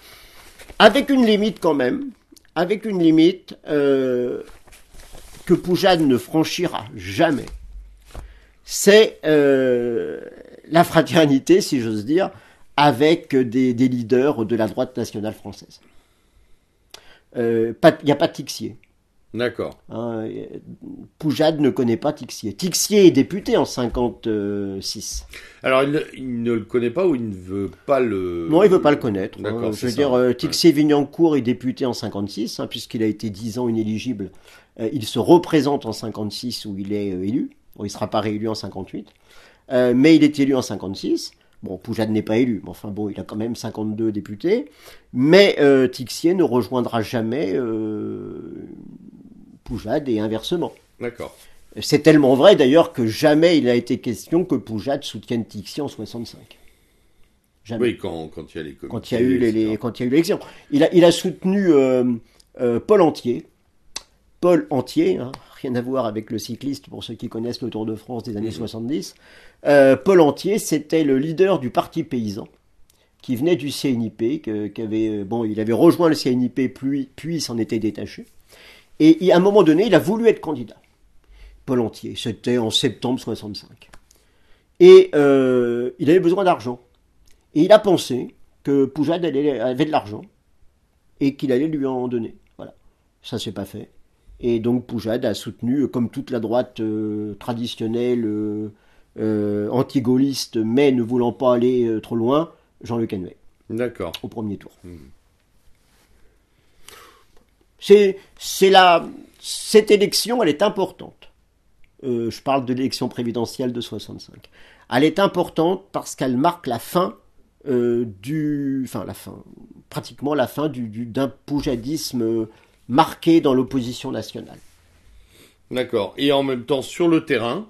avec une limite quand même, avec une limite euh, que Poujade ne franchira jamais. C'est euh, la fraternité, si j'ose dire, avec des, leaders de la droite nationale française. Euh, Il n'y a pas Tixier. D'accord. hein. Poujade ne connaît pas Tixier. Tixier est député en 56. Alors, il, ne- il ne le connaît pas ou il ne veut pas le. Non, il veut pas le connaître. hein. Je veux ça. dire, euh, Ouais. Tixier-Vignancourt est député en 56, hein, puisqu'il a été 10 ans inéligible. Euh, il se représente en 56 où il est euh, élu. Bon, il sera pas réélu en 58. Euh, mais il est élu en 56. Bon, Poujade n'est pas élu, mais enfin bon, il a quand même 52 députés. Mais euh, Tixier ne rejoindra jamais euh, Poujade et inversement. D'accord. C'est tellement vrai d'ailleurs que jamais il a été question que Poujade soutienne Tixier en 65. Jamais Oui, quand, quand il y a les comités, quand il y a eu les, les- etc. quand il y a eu l'élection. Il a, il a soutenu euh, euh, Paul Entier. Paul Entier, hein, rien à voir avec le cycliste pour ceux qui connaissent le Tour de France des années Mhm. 70. Euh, Paul Entier, c'était le leader du parti paysan qui venait du CNIP, que- qui avait, bon, il avait rejoint le CNIP puis, puis s'en était détaché. Et à un moment donné, il a voulu être candidat. Paul Entier, c'était en septembre 65. Et euh, il avait besoin d'argent. Et il a pensé que Poujade avait de l'argent et qu'il allait lui en donner. Voilà. Ça s'est pas fait. Et donc Poujade a soutenu, comme toute la droite euh, traditionnelle, euh, anti-gaulliste, mais ne voulant pas aller trop loin, Jean-Luc Hennevet D'accord. au premier tour. C'est, c'est la, cette élection, elle est importante. Euh, je parle de l'élection présidentielle de 65. Elle est importante parce qu'elle marque la fin euh, du, enfin la fin, pratiquement la fin du, du- d'un poujadisme euh, marqué dans l'opposition nationale. D'accord. Et en même temps, sur le terrain,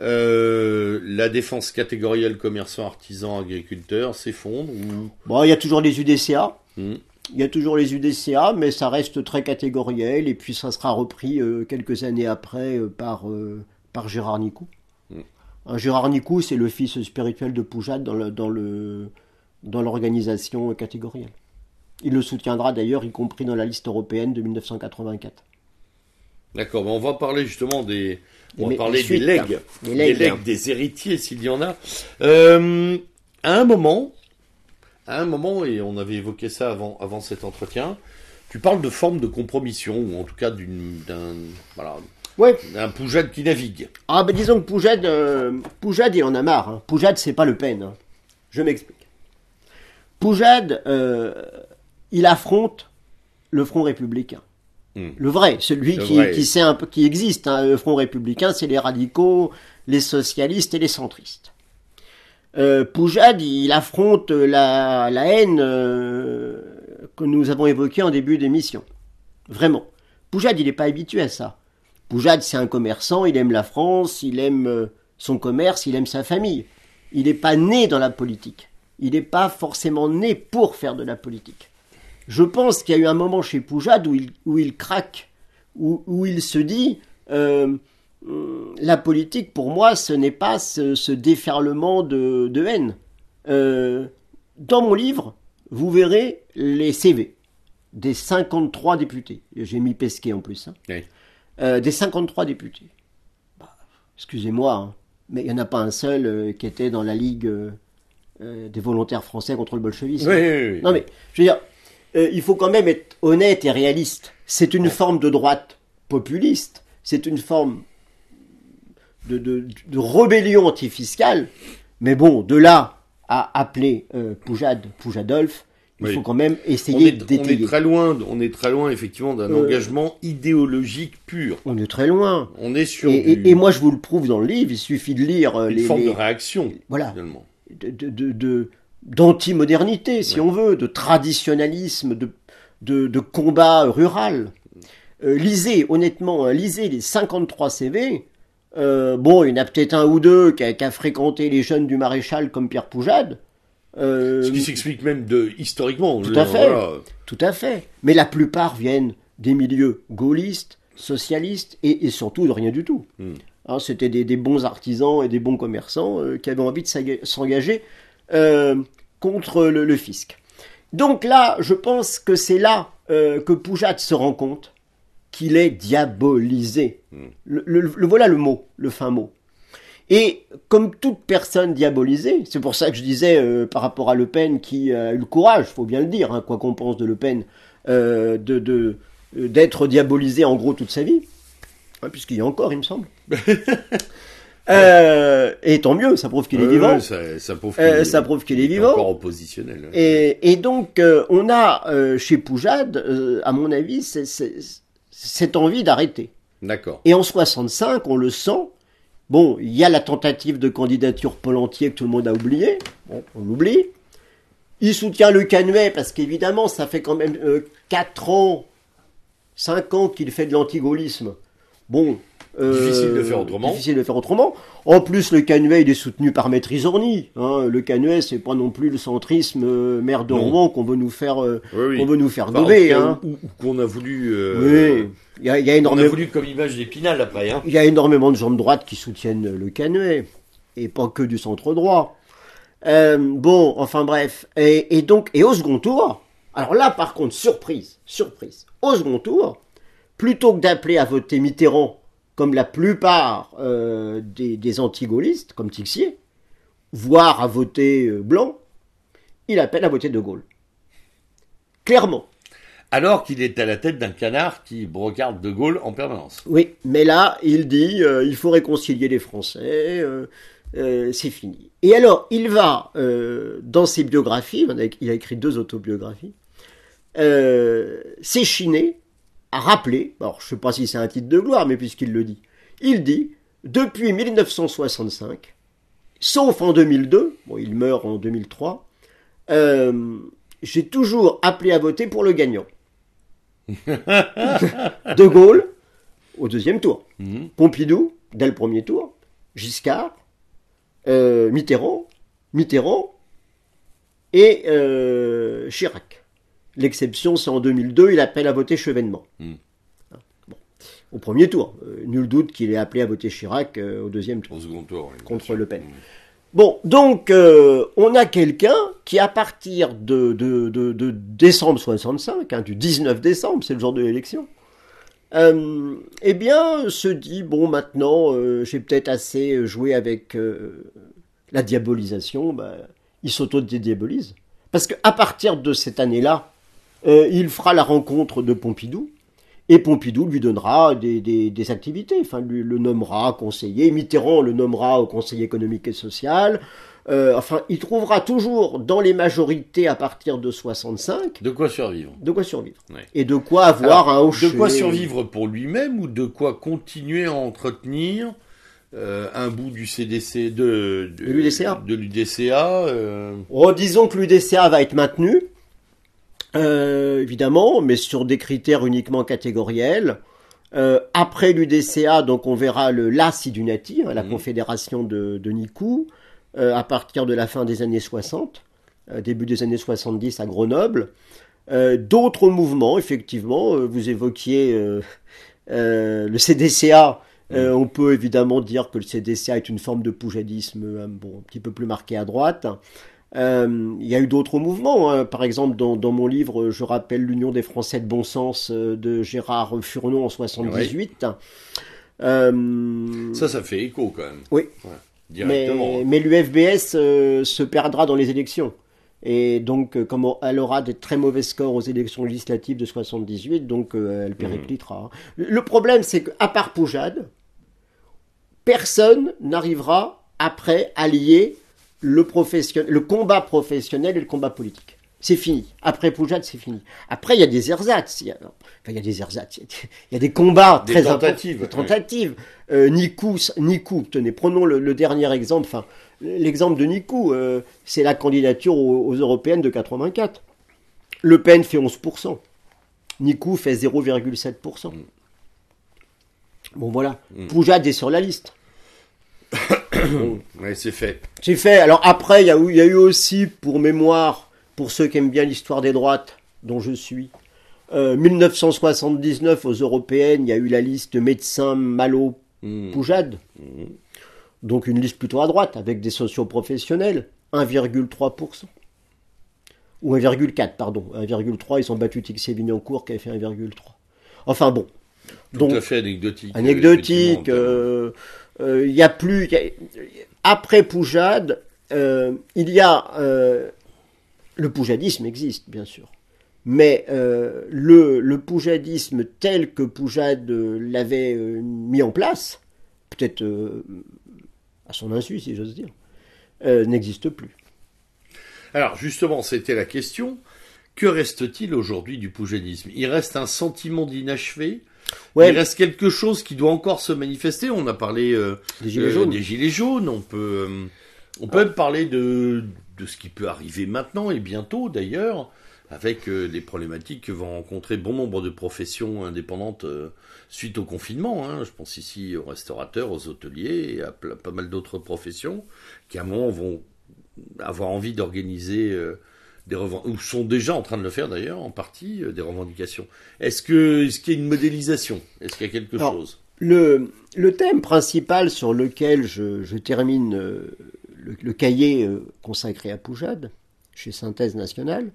euh, la défense catégorielle commerçants, artisans, agriculteurs s'effondre ou... Bon, il y a toujours les UDCA. Hmm. Il y a toujours les UDCA, mais ça reste très catégoriel, et puis ça sera repris euh, quelques années après euh, par, euh, par Gérard Nicou. Mm. Hein, Gérard Nicou, c'est le fils spirituel de Poujade dans le- dans le- dans l'organisation catégorielle. Il le soutiendra d'ailleurs, y compris dans la liste européenne de 1984. D'accord, mais on va parler justement des... On va parler des legs, Les des legs, legs, des héritiers s'il y en a. À un moment, à un moment, et on avait évoqué ça avant, avant cet entretien, tu parles de forme de compromission, ou en tout cas d'une, d'un, voilà, Ouais. d'un Poujade qui navigue. Ah ben disons que Poujade, euh, Poujade il en a marre. hein. Poujade c'est pas Le Pen. hein. Je m'explique. Poujade, euh, il affronte le Front républicain. Hmm. Le vrai, celui Le qui, vrai. qui, sait un peu, qui existe. hein. Le Front républicain, c'est les radicaux, les socialistes et les centristes. Euh, Poujade, il affronte la, la haine euh, que nous avons évoquée en début d'émission. Vraiment. Poujade, il n'est pas habitué à ça. Poujade, c'est un commerçant, il aime la France, il aime euh, son commerce, il aime sa famille. Il n'est pas né dans la politique. Il n'est pas forcément né pour faire de la politique. Je pense qu'il y a eu un moment chez Poujade où il, où il craque, où, où il se dit euh, la politique, pour moi, ce n'est pas ce, ce déferlement de, de haine. Euh, dans mon livre, vous verrez les CV des 53 députés. J'ai mis Pesquet en plus. hein. Oui. Euh, des 53 députés. Bah, Excusez-moi, hein, mais il n'y en a pas un seul euh, qui était dans la Ligue euh, des volontaires français contre le bolchevisme. Oui, oui, oui. Non mais, je veux dire, il faut quand même être honnête et réaliste. C'est une forme de droite populiste, c'est une forme de, de, de rébellion antifiscale, mais bon, de là à appeler euh, Poujade, Poujadolphe, il Oui. faut quand même essayer est, on est d'étayer. très loin, on est très loin effectivement d'un Euh, engagement idéologique pur. On est très loin. On est sur Et, et- du- et moi, je vous le prouve dans le livre, il suffit de lire euh, une les, forme les- de réaction Voilà. finalement. de, de, de- de- d'anti-modernité, si on veut, de traditionnalisme, de, de, de combat rural. Euh, lisez, honnêtement, hein, lisez les 53 CV. Euh, bon, il y en a peut-être un ou deux qui a, qui a fréquenté les jeunes du maréchal comme Pierre Poujade. Euh, Ce qui s'explique même de historiquement. Tout à fait. voilà. tout à fait. Mais la plupart viennent des milieux gaullistes, socialistes et, et surtout de rien du tout. Hmm. Hein, C'était des, des bons artisans et des bons commerçants euh, qui avaient envie de s'enga- s'engager contre le, le fisc. Donc là, je pense que c'est là que Poujade se rend compte qu'il est diabolisé. Le, le- le- voilà le mot, le fin mot. Et comme toute personne diabolisée, c'est pour ça que je disais euh, par rapport à Le Pen qui a eu le courage, faut bien le dire, hein, quoi qu'on pense de Le Pen, euh, de de- euh, d'être diabolisé en gros toute sa vie, Hein, puisqu'il y a encore, il me semble. Euh, et tant mieux, ça prouve qu'il est vivant. ça, ça prouve qu'il est- vivant. encore oppositionnel. Et, et donc, euh, on a chez Poujade, à mon avis, c'est- cette envie d'arrêter. D'accord. Et en 65, on le sent. Bon, il y a la tentative de candidature entier que tout le monde a oublié. Bon, on l'oublie. Il soutient le Canuet parce qu'évidemment, ça fait quand même 4 ans, 5 ans qu'il fait de l'antigaullisme. Bon. Euh, Difficile de faire autrement. Difficile de faire autrement. En plus, le Canuet, il est soutenu par Maître Isorni. Hein. Le Canuet, c'est pas non plus le centrisme euh, maire de. Rouen qu'on veut nous faire, euh, Oui, oui. qu'on veut nous faire Enfin, Hein. ou, ou qu'on a voulu. euh, Oui. Il y a, il y a On a énormément. voulu comme image d'Épinal après. Hein. Il y a énormément de gens de droite qui soutiennent le Canuet, et pas que du centre droit. Euh, bon, enfin bref. Et, et donc, et au second tour, alors là par contre, surprise, surprise, au second tour, plutôt que d'appeler à voter Mitterrand, comme la plupart euh, des, des anti-gaullistes, comme Tixier, voire à voter euh, Blanc, il appelle à voter De Gaulle. Clairement. Alors qu'il est à la tête d'un canard qui brocarde De Gaulle en permanence. Oui, mais là, il dit euh, il faut réconcilier les Français, euh, euh, c'est fini. Et alors, il va, dans ses biographies, il a- écrit deux autobiographies, s'échiner à rappeler, alors je ne sais pas si c'est un titre de gloire, mais puisqu'il le dit, il dit, depuis 1965, sauf en 2002, bon, il meurt en 2003, euh, j'ai toujours appelé à voter pour le gagnant. de Gaulle, au deuxième tour. Mhm. Pompidou, dès le premier tour. Giscard, euh, Mitterrand, Mitterrand et euh, Chirac. L'exception, c'est en 2002, il appelle à voter Chevènement. Mm. Bon. Au premier tour. Euh, nul doute qu'il est appelé à voter Chirac euh, au deuxième tour Au second tour. oui, contre. Le Pen. Bon, donc euh, on a quelqu'un qui, à partir de, de, de, de décembre 65, hein, du 19 décembre, c'est le jour de l'élection, euh, eh bien, se dit bon, maintenant, euh, j'ai peut-être assez joué avec euh, la diabolisation. Bah, il s'auto-dédiabolise parce qu'à partir de cette année-là, euh, il fera la rencontre de Pompidou. Et Pompidou lui donnera des, des, des activités, enfin lui le nommera conseiller, Mitterrand le nommera au conseil économique et social, Euh, enfin il trouvera toujours dans les majorités à partir de 65 De quoi survivre de quoi survivre. Ouais. Et de quoi avoir Alors, un De hocher. quoi survivre pour lui-même ou de quoi continuer à entretenir euh, un bout du CDC de, De l'UDCA. de l'UDCA euh, Oh, disons que l'UDCA va être maintenu. Évidemment, mais sur des critères uniquement catégoriels. après l'UDCA, donc on verra le la Sidunati, hein, la mmh. confédération de, de Nikou, à partir de la fin des années 60, début des années 70 à Grenoble. D'autres mouvements, effectivement, vous évoquiez le CDCA, euh, on peut évidemment dire que le CDCA est une forme de poujadisme euh, bon, un petit peu plus marqué à droite. Euh, il y a eu d'autres mouvements. Hein. Par exemple, dans, mon livre, je rappelle l'Union des Français de bon sens de Gérard Furnon en 78. Ça, ça fait écho quand même. Oui. directement. Mais, l'UFBS se perdra dans les élections. Et donc, comme elle aura des très mauvais scores aux élections législatives de 78, donc elle périclitera. Le problème, c'est qu'à part Poujade, personne n'arrivera après à lier le, le combat professionnel et le combat politique. C'est fini. Après Poujade, c'est fini. Après, il y a des ersatz. Il y a, enfin, il y a des ersatz. Il y a des combats très tentatives. Des tentatives. Euh, Nikou, Nikou, tenez, prenons le, dernier exemple. Enfin, l'exemple de Nikou, euh, c'est la candidature aux, européennes de 84. Le Pen fait 11%. Nikou fait 0,7%. Mm. Bon voilà. Mm. Poujade est sur la liste. ouais, c'est fait. C'est fait. Alors après, il y, a eu, y a eu aussi, pour mémoire, pour ceux qui aiment bien l'histoire des droites, dont je suis, 1979 euh, aux européennes, il y a eu la liste médecins Malo hmm. Poujade. Hmm. Donc une liste plutôt à droite, avec des socioprofessionnels, 1,3%. Ou 1,4, pardon. 1,3, ils sont battus Sévignan-Court qui avait fait 1,3. Enfin bon. Donc, Tout à fait anecdotique. Anecdotique. Il euh, y a plus. après Poujade, euh, il y a. Euh, le poujadisme existe, bien sûr. Mais le, le, poujadisme tel que Poujade l'avait mis en place, peut-être à son insu, si j'ose dire, n'existe plus. Alors justement, c'était la question. Que reste-t-il aujourd'hui du poujadisme? Il reste un sentiment d'inachevé? Il reste quelque chose qui doit encore se manifester. On a parlé euh, des, gilets euh, jaunes. On peut, euh, on peut même parler de, de ce qui peut arriver maintenant et bientôt d'ailleurs, avec les problématiques que vont rencontrer bon nombre de professions indépendantes suite au confinement. Hein. Je pense ici aux restaurateurs, aux hôteliers et à pas mal d'autres professions qui à un moment vont avoir envie d'organiser des ou sont déjà en train de le faire d'ailleurs en partie euh, des revendications. Est-ce que ce qu'il y a une modélisation? Est-ce qu'il y a quelque chose? Le, le, thème principal sur lequel je, termine euh, le, cahier euh, consacré à Poujade chez Synthèse Nationale,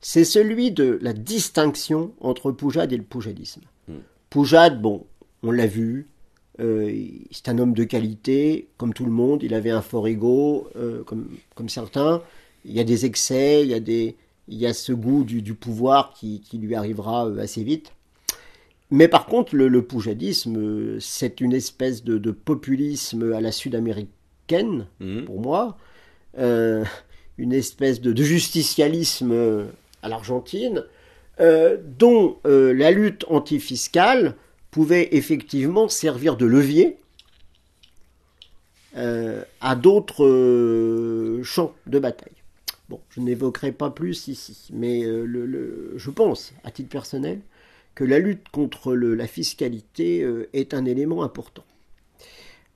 c'est celui de la distinction entre Poujade et le poujadisme. Hmm. Poujade, bon, on l'a vu, c'est un homme de qualité, comme tout le monde, il avait un fort ego, comme, comme certains il y a des excès, il y a, des, il y a ce goût du, pouvoir qui, lui arrivera euh, assez vite. Mais par contre, le, poujadisme, euh, c'est une espèce de, populisme à la sud-américaine, mhm. pour moi, euh, une espèce de, justicialisme à l'Argentine, dont la lutte antifiscale pouvait effectivement servir de levier à d'autres champs de bataille. Bon, je n'évoquerai pas plus ici, mais euh, le, je pense, à titre personnel, que la lutte contre la fiscalité euh, est un élément important.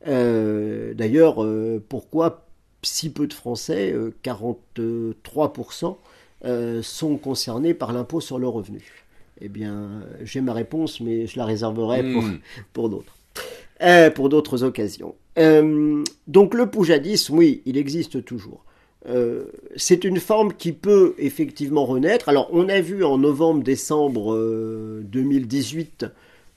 Euh, d'ailleurs, pourquoi si peu de Français, 43%, sont concernés par l'impôt sur le revenu? Eh bien, j'ai ma réponse, mais je la réserverai pour, hmm. pour d'autres. pour d'autres occasions. donc le poujadisme, oui, il existe toujours. Euh, c'est une forme qui peut effectivement renaître. Alors, on a vu en novembre-décembre 2018 euh,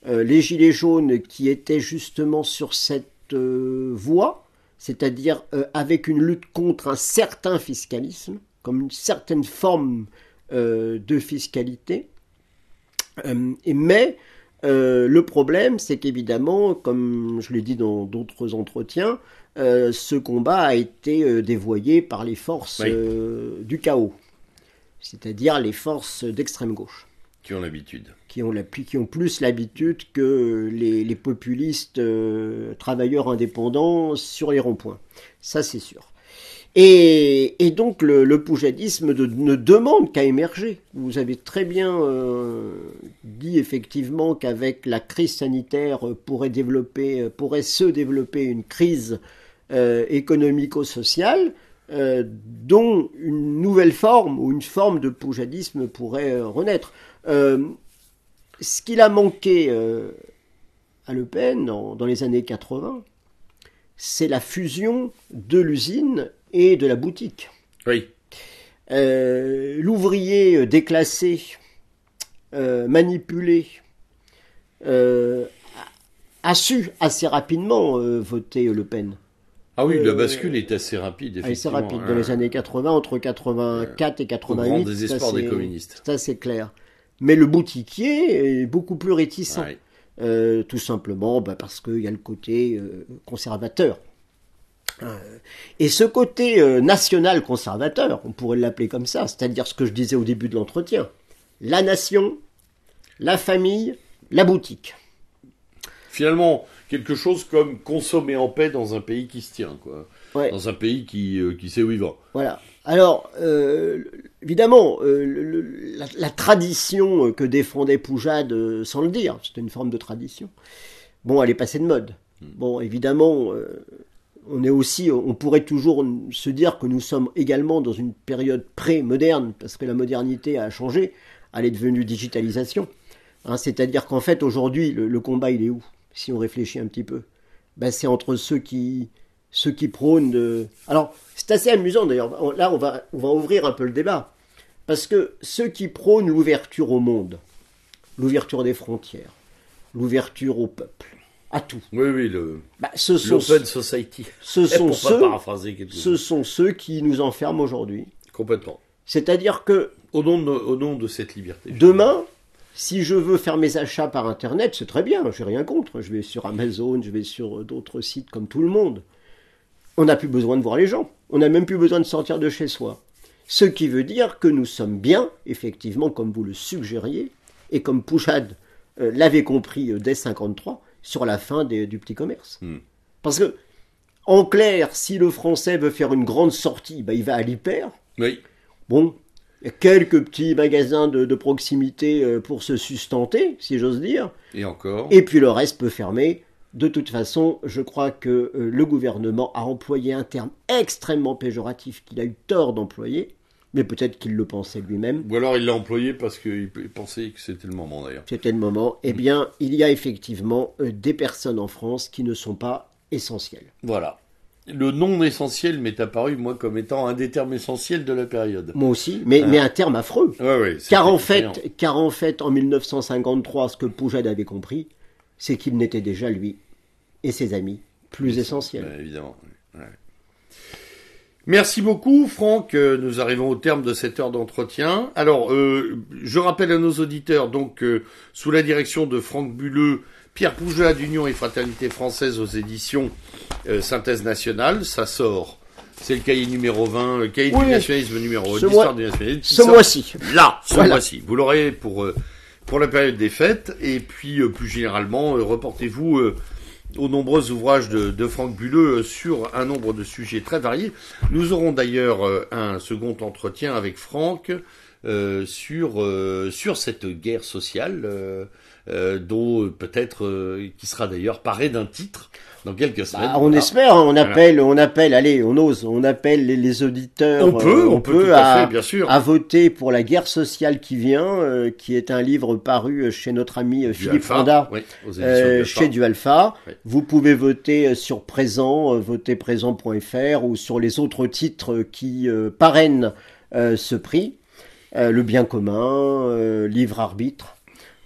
euh, les Gilets jaunes qui étaient justement sur cette voie, c'est-à-dire avec une lutte contre un certain fiscalisme, comme une certaine forme de fiscalité. Mais le problème, c'est qu'évidemment, comme je l'ai dit dans d'autres entretiens, euh, ce combat a été euh, dévoyé par les forces euh, du chaos, c'est-à-dire les forces d'extrême gauche. Qui ont l'habitude. Qui ont, qui ont plus l'habitude que les, populistes travailleurs indépendants sur les ronds-points. Ça, c'est sûr. Et, donc le, le poujadisme ne demande qu'à émerger. Vous avez très bien euh, dit effectivement qu'avec la crise sanitaire pourrait, développer, pourrait se développer une crise euh, économico-sociale euh, dont une nouvelle forme ou une forme de poujadisme pourrait renaître. ce qu'il a manqué à Le Pen dans les années 80, c'est la fusion de l'usine et de la boutique. Oui. Euh, l'ouvrier déclassé, euh, manipulé, euh, a su assez rapidement voter Le Pen. Ah oui, la bascule est assez rapide, effectivement. Assez rapide, dans les années 80, entre 84 et 88. Au grand désespoir des communistes. Ça, c'est clair. Mais le boutiquier est beaucoup plus réticent. tout simplement bah, parce qu'il y a le côté conservateur. Euh, et ce côté euh, national conservateur, on pourrait l'appeler comme ça, c'est-à-dire ce que je disais au début de l'entretien, la nation, la famille, la boutique. Finalement, quelque chose comme consommer en paix dans un pays qui se tient, quoi. Dans un pays qui, euh, qui sait où il va. Voilà. Alors, évidemment, la, la, tradition que défendait Poujade, sans le dire, c'était une forme de tradition, bon, elle est passée de mode. Hmm. Bon, évidemment, on est aussi, on pourrait toujours se dire que nous sommes également dans une période pré-moderne, parce que la modernité a changé, elle est devenue digitalisation. Hein, c'est-à-dire qu'en fait, aujourd'hui, le, combat, il est où? Si on réfléchit un petit peu. Ben, c'est entre ceux qui, ceux qui prônent de... Alors, c'est assez amusant d'ailleurs. Là, on va, on va ouvrir un peu le débat. Parce que ceux qui prônent l'ouverture au monde, l'ouverture des frontières, l'ouverture au peuple, à tout. Oui, oui, le bah, ce sont society. Ce sont ceux, ce sont ceux qui nous enferment aujourd'hui. Complètement. C'est-à-dire que au nom de, au nom de cette liberté. Demain, si je veux faire mes achats par internet, c'est très bien, j'ai rien contre. Je vais sur Amazon, je vais sur d'autres sites comme tout le monde. On n'a plus besoin de voir les gens. On n'a même plus besoin de sortir de chez soi. Ce qui veut dire que nous sommes bien, effectivement, comme vous le suggériez, et comme Pouchad euh, l'avait compris euh, dès 53, sur la fin du petit commerce. Hmm. Parce que, en clair, si le français veut faire une grande sortie, bah, il va à l'hyper. Oui. Bon, quelques petits magasins de, proximité euh, pour se sustenter, si j'ose dire. Et encore. Et puis le reste peut fermer. De toute façon, je crois que euh, le gouvernement a employé un terme extrêmement péjoratif qu'il a eu tort d'employer mais peut-être qu'il le pensait lui-même. Ou alors il l'a employé parce qu'il pensait que c'était le moment d'ailleurs. C'était le moment. Eh bien, il y a effectivement euh, des personnes en France qui ne sont pas essentielles. Voilà. Le non essentiel m'est apparu, moi, comme étant un des termes essentiels de la période. Moi aussi, mais, mais un terme affreux. Ouais, ouais, car, en fait, car en fait, en 1953, ce que Poujade avait compris, c'est qu'il n'était déjà, lui et ses amis, plus essentiels. évidemment. Merci beaucoup, Franck. Euh, nous arrivons au terme de cette heure d'entretien. Alors, euh, je rappelle à nos auditeurs, donc, euh, sous la direction de Franck Bulleux, Pierre Pougeat d'Union et Fraternité Française aux éditions Synthèse Nationale, ça sort. C'est le cahier numéro 20, le cahier du nationalisme numéro 1, l'histoire du nationalisme. Ce mois-ci. Là, ce mois-ci. Vous l'aurez pour, pour la période des fêtes. Et puis, plus généralement, reportez-vous aux nombreux ouvrages de, Franck Bulleux sur un nombre de sujets très variés. Nous aurons d'ailleurs euh, un second entretien avec Franck euh, sur, euh, sur cette guerre sociale, dont peut-être qui sera d'ailleurs paré d'un titre dans quelques bah, semaines. on espère, hein, on appelle, on appelle, allez, on ose, on appelle les, auditeurs. On peut, euh, on, peut, à, fait, bien sûr. à voter pour la guerre sociale qui vient, euh, qui est un livre paru chez notre ami Philippe Fonda, chez Du Alpha. Vous pouvez voter sur présent, voterprésent.fr ou sur les autres titres qui parrainent ce prix. le bien commun, livre arbitre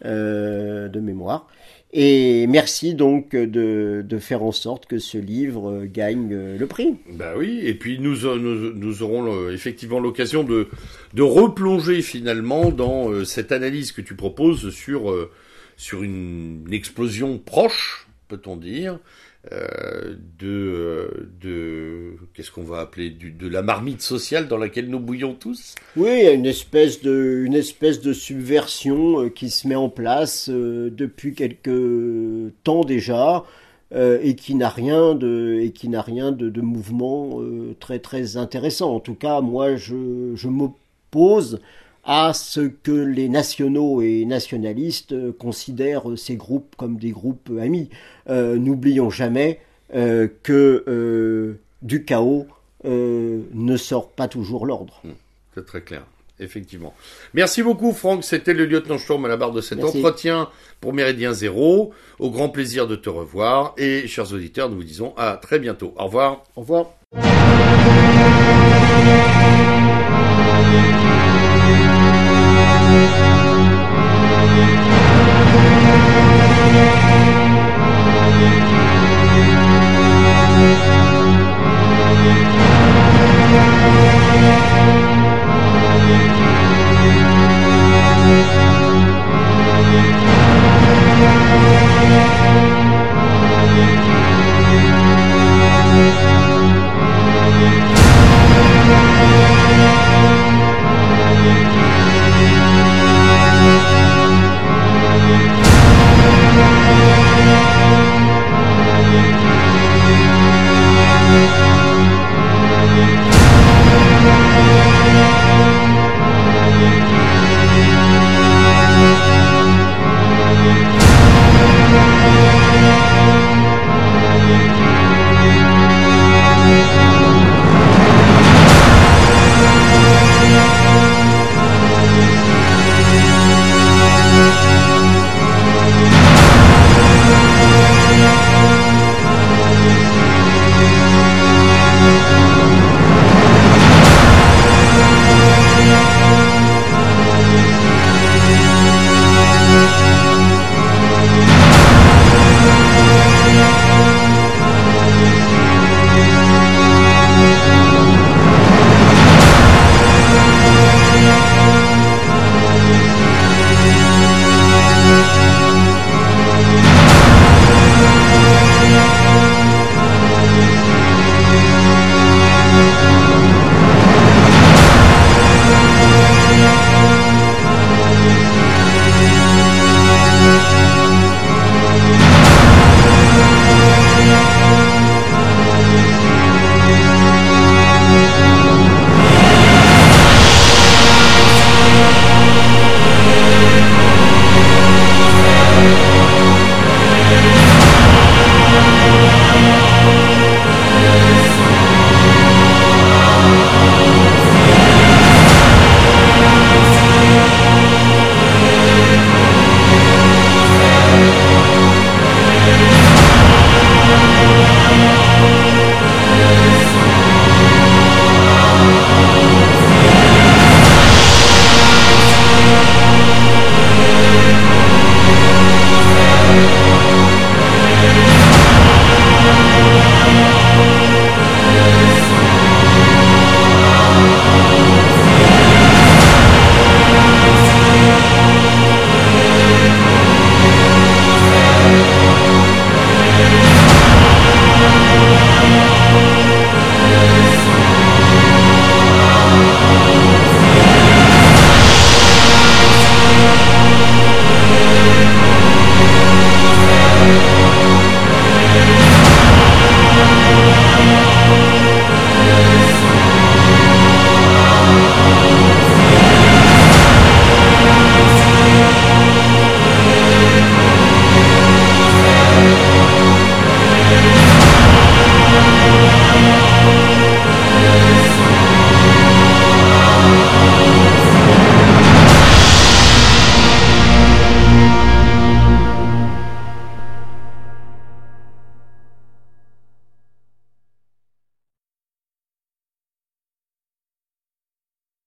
de mémoire. Et merci donc de, de, faire en sorte que ce livre gagne le prix. Ben oui, et puis nous, nous, nous aurons effectivement l'occasion de, de replonger finalement dans euh, cette analyse que tu proposes sur, euh, sur une explosion proche, peut-on dire, euh, de, de qu'est-ce qu'on va appeler de la marmite sociale dans laquelle nous bouillons tous. Oui, une espèce de une espèce de subversion euh, qui se met en place euh, depuis quelques temps déjà. et qui n'a rien de et qui n'a rien de mouvement très très intéressant. En tout cas, moi, je, je m'oppose à ce que les nationaux et nationalistes considèrent ces groupes comme des groupes amis. N'oublions jamais que du chaos ne sort pas toujours l'ordre. Hmm, c'est très clair effectivement. Merci beaucoup, Franck. C'était le lieutenant Sturm à la barre de cet entretien pour Méridien Zéro. Au grand plaisir de te revoir. Et, chers auditeurs, nous vous disons à très bientôt. Au revoir. Au revoir. Música Música